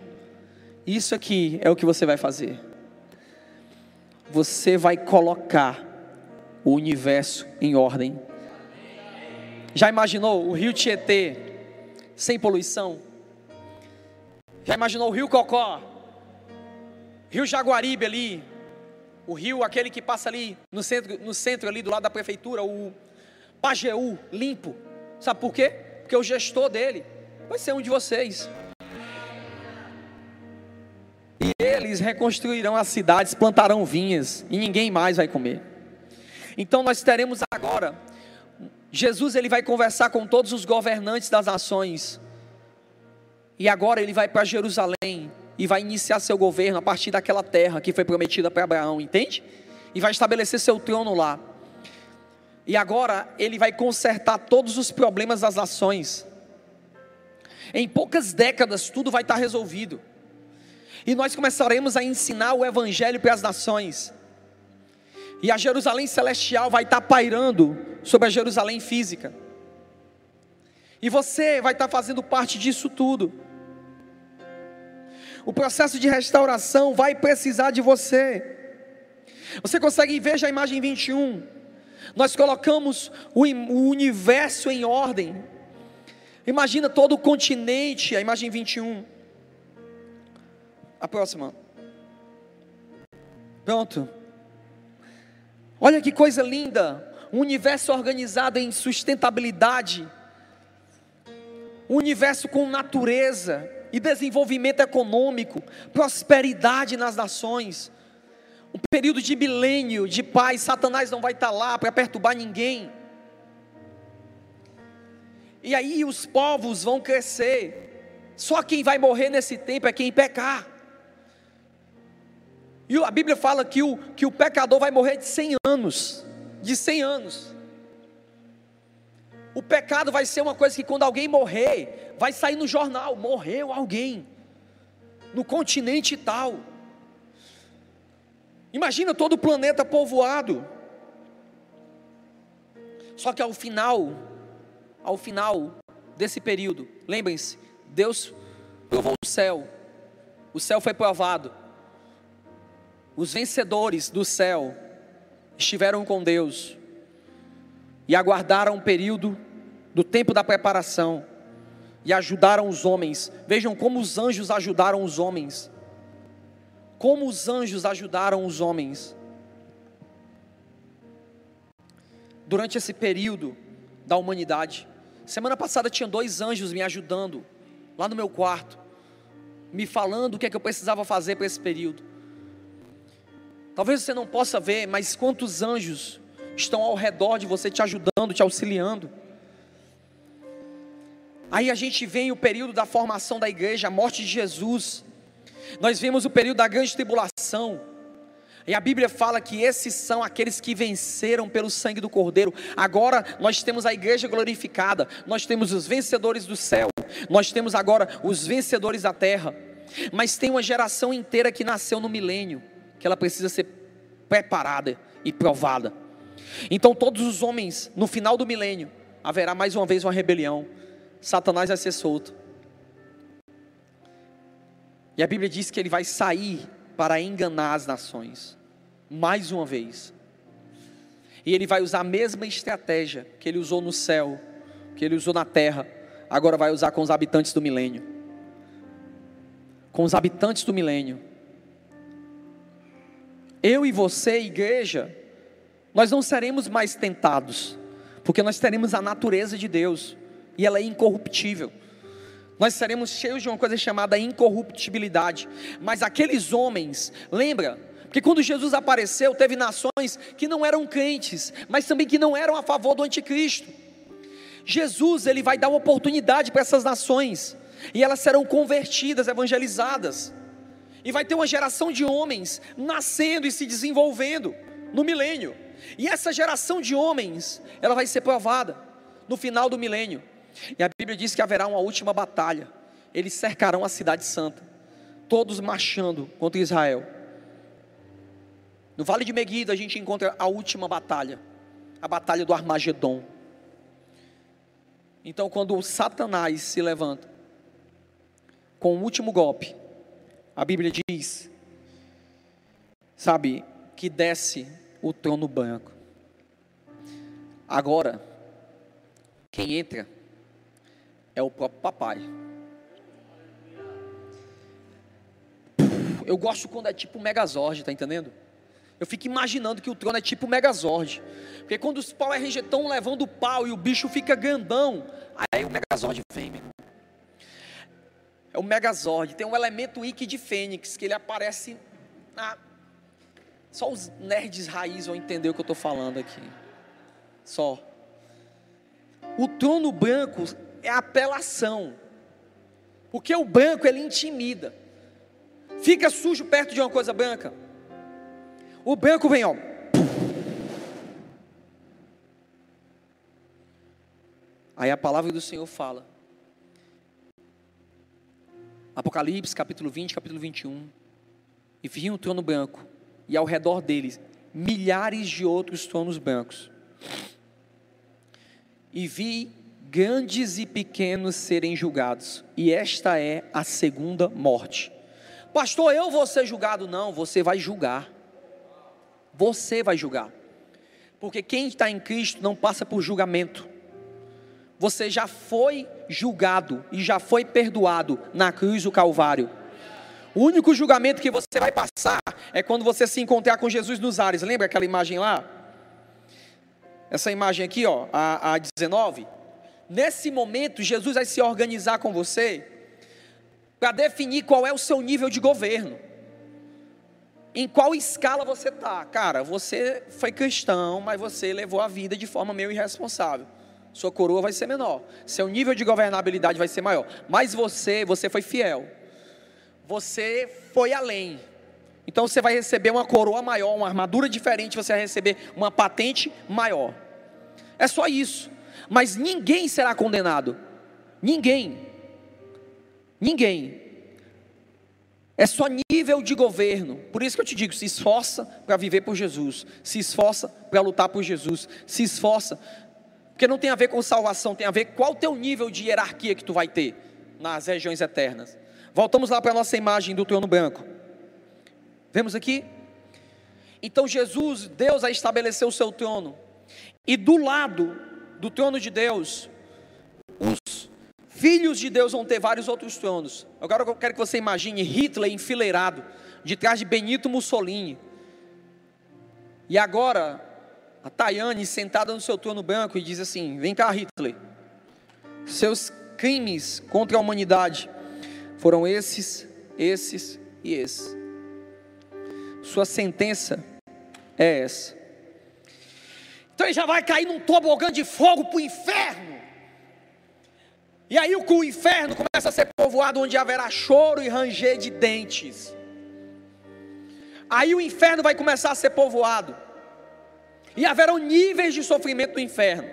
Isso aqui é o que você vai fazer você vai colocar o universo em ordem. Já imaginou o rio Tietê sem poluição? Já imaginou o rio Cocó? Rio Jaguaribe ali, o rio aquele que passa ali no centro, no centro ali do lado da prefeitura, o Pajeú, limpo. Sabe por quê? Porque o gestor dele vai ser um de vocês. E eles reconstruirão as cidades, plantarão vinhas, e ninguém mais vai comer. Então nós teremos agora, Jesus ele vai conversar com todos os governantes das nações. E agora ele vai para Jerusalém e vai iniciar seu governo a partir daquela terra que foi prometida para Abraão, entende? E vai estabelecer seu trono lá. E agora ele vai consertar todos os problemas das nações. Em poucas décadas tudo vai estar resolvido e nós começaremos a ensinar o Evangelho para as nações. E a Jerusalém celestial vai estar pairando sobre a Jerusalém física. E você vai estar fazendo parte disso tudo. O processo de restauração vai precisar de você. Você consegue ver a imagem 21? Nós colocamos o, o universo em ordem. Imagina todo o continente, a imagem 21. A próxima. Pronto. Olha que coisa linda. Um universo organizado em sustentabilidade. Um universo com natureza e desenvolvimento econômico, prosperidade nas nações. Um período de milênio de paz, Satanás não vai estar lá para perturbar ninguém. E aí os povos vão crescer. Só quem vai morrer nesse tempo é quem pecar. E a Bíblia fala que o, que o pecador vai morrer de 100 anos. De 100 anos. O pecado vai ser uma coisa que quando alguém morrer, vai sair no jornal: morreu alguém. No continente tal. Imagina todo o planeta povoado. Só que ao final, ao final desse período, lembrem-se, Deus provou o céu. O céu foi provado os vencedores do céu estiveram com Deus e aguardaram o período do tempo da preparação e ajudaram os homens. Vejam como os anjos ajudaram os homens. Como os anjos ajudaram os homens. Durante esse período da humanidade. Semana passada tinha dois anjos me ajudando lá no meu quarto, me falando o que é que eu precisava fazer para esse período. Talvez você não possa ver, mas quantos anjos estão ao redor de você te ajudando, te auxiliando. Aí a gente vem o período da formação da igreja, a morte de Jesus. Nós vemos o período da grande tribulação. E a Bíblia fala que esses são aqueles que venceram pelo sangue do Cordeiro. Agora nós temos a igreja glorificada, nós temos os vencedores do céu, nós temos agora os vencedores da terra. Mas tem uma geração inteira que nasceu no milênio que ela precisa ser preparada e provada. Então, todos os homens, no final do milênio, haverá mais uma vez uma rebelião. Satanás vai ser solto. E a Bíblia diz que ele vai sair para enganar as nações, mais uma vez. E ele vai usar a mesma estratégia que ele usou no céu, que ele usou na terra, agora vai usar com os habitantes do milênio. Com os habitantes do milênio. Eu e você, igreja, nós não seremos mais tentados, porque nós teremos a natureza de Deus, e ela é incorruptível. Nós seremos cheios de uma coisa chamada incorruptibilidade. Mas aqueles homens, lembra? Porque quando Jesus apareceu, teve nações que não eram crentes, mas também que não eram a favor do anticristo. Jesus, ele vai dar uma oportunidade para essas nações, e elas serão convertidas, evangelizadas. E vai ter uma geração de homens nascendo e se desenvolvendo no milênio. E essa geração de homens, ela vai ser provada no final do milênio. E a Bíblia diz que haverá uma última batalha. Eles cercarão a cidade santa, todos marchando contra Israel. No Vale de Meguida a gente encontra a última batalha, a batalha do Armagedon. Então, quando Satanás se levanta com o último golpe, a Bíblia diz, sabe, que desce o trono branco. Agora, quem entra é o próprio papai. Eu gosto quando é tipo Megazord, tá entendendo? Eu fico imaginando que o trono é tipo Megazord. Porque quando os Power Rangers estão levando o pau e o bicho fica grandão, aí o Megazord vem, meu. É o Megazord. Tem um elemento Ike de Fênix, que ele aparece na... Só os nerds raiz vão entender o que eu estou falando aqui. Só. O trono branco é apelação. Porque o branco ele intimida. Fica sujo perto de uma coisa branca. O branco vem, ó. Aí a palavra do Senhor fala. Apocalipse, capítulo 20, capítulo 21. E vi um trono branco, e ao redor deles milhares de outros tronos brancos. E vi grandes e pequenos serem julgados, e esta é a segunda morte. Pastor, eu vou ser julgado? Não, você vai julgar. Você vai julgar. Porque quem está em Cristo não passa por julgamento. Você já foi julgado e já foi perdoado na cruz do Calvário. O único julgamento que você vai passar é quando você se encontrar com Jesus nos ares. Lembra aquela imagem lá? Essa imagem aqui, ó, a, a 19. Nesse momento, Jesus vai se organizar com você para definir qual é o seu nível de governo. Em qual escala você está? Cara, você foi cristão, mas você levou a vida de forma meio irresponsável. Sua coroa vai ser menor, seu nível de governabilidade vai ser maior. Mas você, você foi fiel. Você foi além. Então você vai receber uma coroa maior, uma armadura diferente, você vai receber uma patente maior. É só isso mas ninguém será condenado. Ninguém. Ninguém. É só nível de governo. Por isso que eu te digo: se esforça para viver por Jesus, se esforça para lutar por Jesus, se esforça, porque não tem a ver com salvação, tem a ver qual o teu nível de hierarquia que tu vai ter nas regiões eternas. Voltamos lá para a nossa imagem do trono branco. Vemos aqui? Então Jesus, Deus a estabeleceu o seu trono, e do lado do trono de Deus, os filhos de Deus vão ter vários outros tronos. Agora eu quero que você imagine Hitler enfileirado de trás de Benito Mussolini. E agora a Tayane sentada no seu trono branco e diz assim: Vem cá, Hitler. Seus crimes contra a humanidade foram esses, esses e esses. Sua sentença é essa. Então ele já vai cair num tobogã de fogo para o inferno. E aí o inferno começa a ser povoado onde haverá choro e ranger de dentes. Aí o inferno vai começar a ser povoado. E haverão níveis de sofrimento no inferno.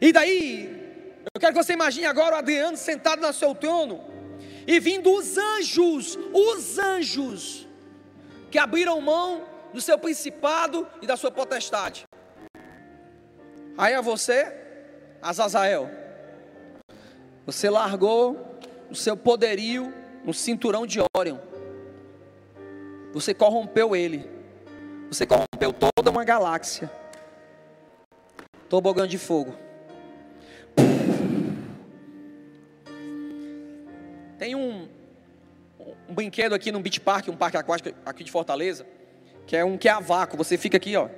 E daí, eu quero que você imagine agora o Adriano sentado no seu trono e vindo os anjos, os anjos que abriram mão do seu principado e da sua potestade. Aí a você, Azazael, você largou o seu poderio no cinturão de Órion. Você corrompeu ele. Você corrompeu toda uma galáxia. Tobogã de fogo. Tem um, um brinquedo aqui no Beach Park, um parque aquático aqui de Fortaleza, que é um que é a vácuo. Você fica aqui, ó.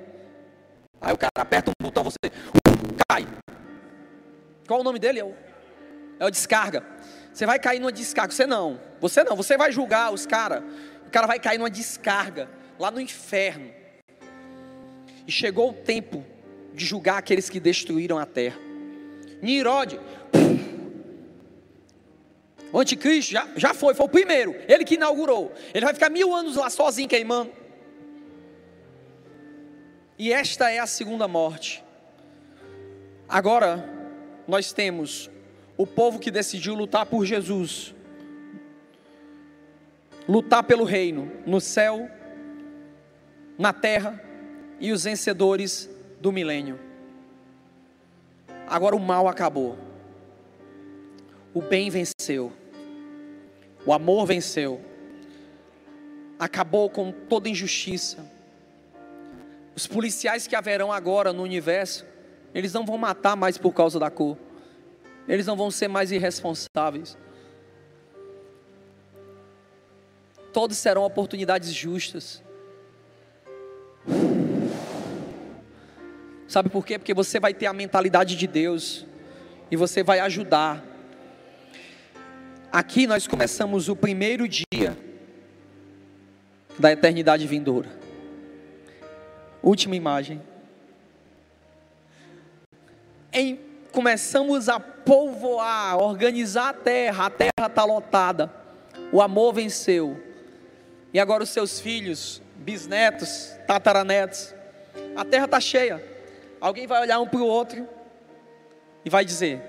Aí o cara aperta um botão, você cai. Qual o nome dele? É o, é o descarga. Você vai cair numa descarga. Você não. Você não. Você vai julgar os caras. O cara vai cair numa descarga lá no inferno. E chegou o tempo de julgar aqueles que destruíram a terra. Nirode, o anticristo já, já foi, foi o primeiro, ele que inaugurou. Ele vai ficar mil anos lá sozinho queimando. E esta é a segunda morte. Agora, nós temos o povo que decidiu lutar por Jesus, lutar pelo reino, no céu, na terra, e os vencedores do milênio. Agora o mal acabou, o bem venceu, o amor venceu, acabou com toda injustiça. Os policiais que haverão agora no universo, eles não vão matar mais por causa da cor, eles não vão ser mais irresponsáveis. Todos serão oportunidades justas. Sabe por quê? Porque você vai ter a mentalidade de Deus e você vai ajudar. Aqui nós começamos o primeiro dia da eternidade vindoura. Última imagem. Em, começamos a povoar, organizar a terra, a terra está lotada, o amor venceu, e agora os seus filhos, bisnetos, tataranetos, a terra está cheia. Alguém vai olhar um para o outro e vai dizer: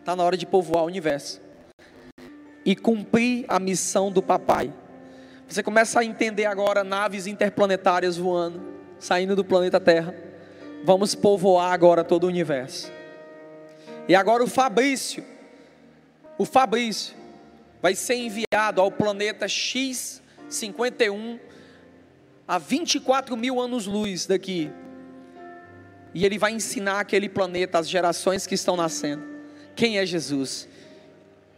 está na hora de povoar o universo e cumprir a missão do papai. Você começa a entender agora naves interplanetárias voando, saindo do planeta Terra. Vamos povoar agora todo o universo. E agora o Fabrício, o Fabrício, vai ser enviado ao planeta X51 a 24 mil anos-luz daqui, e ele vai ensinar aquele planeta, as gerações que estão nascendo, quem é Jesus.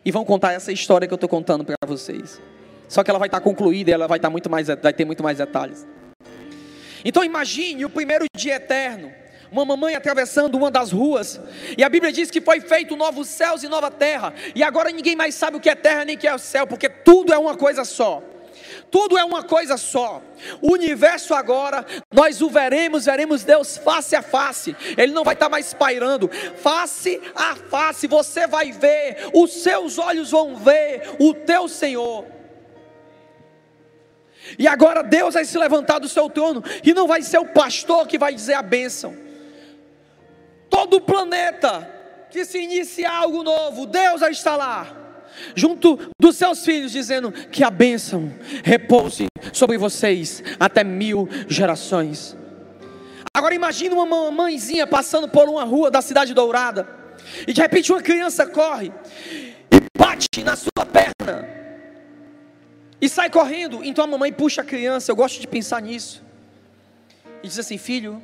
E vão contar essa história que eu estou contando para vocês. Só que ela vai estar concluída, ela vai, estar muito mais, vai ter muito mais detalhes. Então imagine o primeiro dia eterno, uma mamãe atravessando uma das ruas, e a Bíblia diz que foi feito novos céus e nova terra, e agora ninguém mais sabe o que é terra nem o que é o céu, porque tudo é uma coisa só. Tudo é uma coisa só. O universo agora, nós o veremos, veremos Deus face a face. Ele não vai estar mais pairando. Face a face, você vai ver, os seus olhos vão ver o teu Senhor. E agora Deus vai se levantar do seu trono, e não vai ser o pastor que vai dizer a bênção. Todo o planeta que se iniciar algo novo, Deus vai estar lá junto dos seus filhos, dizendo que a bênção repouse sobre vocês até mil gerações. Agora imagine uma mãezinha passando por uma rua da cidade dourada, e de repente uma criança corre e bate na sua perna e sai correndo. Então a mamãe puxa a criança, eu gosto de pensar nisso, e diz assim: Filho,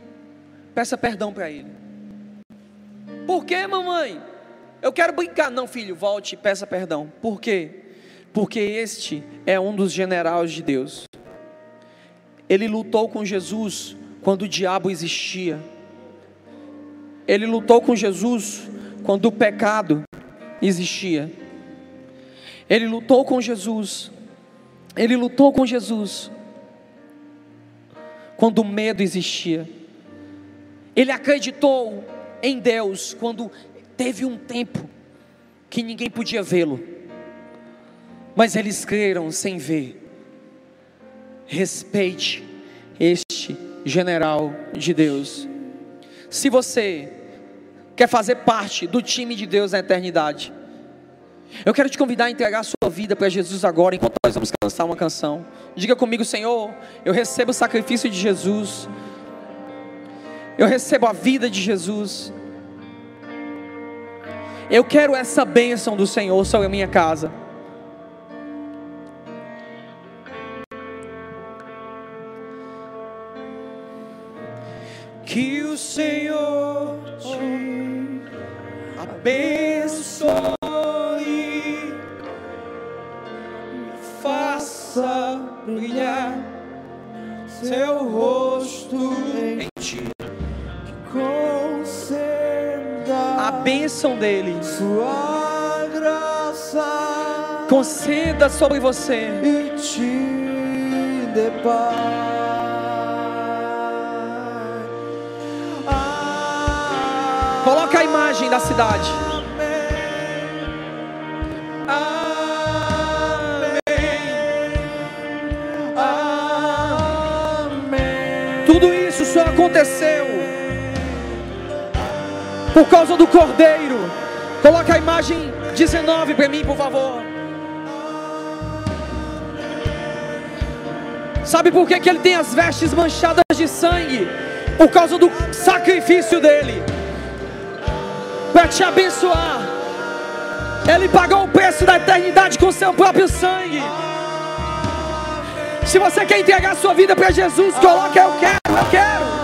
peça perdão para ele. Por que, mamãe? Eu quero brincar. Não, filho, volte e peça perdão. Por quê? Porque este é um dos generais de Deus. Ele lutou com Jesus quando o diabo existia. Ele lutou com Jesus quando o pecado existia. Ele lutou com Jesus. Ele lutou com Jesus quando o medo existia. Ele acreditou em Deus quando Teve um tempo que ninguém podia vê-lo, mas eles creram sem ver. Respeite este general de Deus. Se você quer fazer parte do time de Deus na eternidade, Eu quero te convidar a entregar a sua vida para Jesus agora, enquanto nós vamos cantar uma canção. Diga comigo, Senhor, eu recebo o sacrifício de Jesus. Eu recebo a vida de Jesus. Eu quero essa bênção do Senhor sobre a minha casa. Que o Senhor te abençoe. faça brilhar seu rosto em ti. Conceda a bênção dele, sua graça, conceda sobre você e te dê paz. Coloca a imagem da cidade. isso aconteceu por causa do Cordeiro. Coloca a imagem 19 para mim, por favor. Sabe por que, que ele tem as vestes manchadas de sangue? Por causa do sacrifício dele para te abençoar. Ele pagou o preço da eternidade com seu próprio sangue. Se você quer entregar sua vida para Jesus, coloque eu quero, eu quero.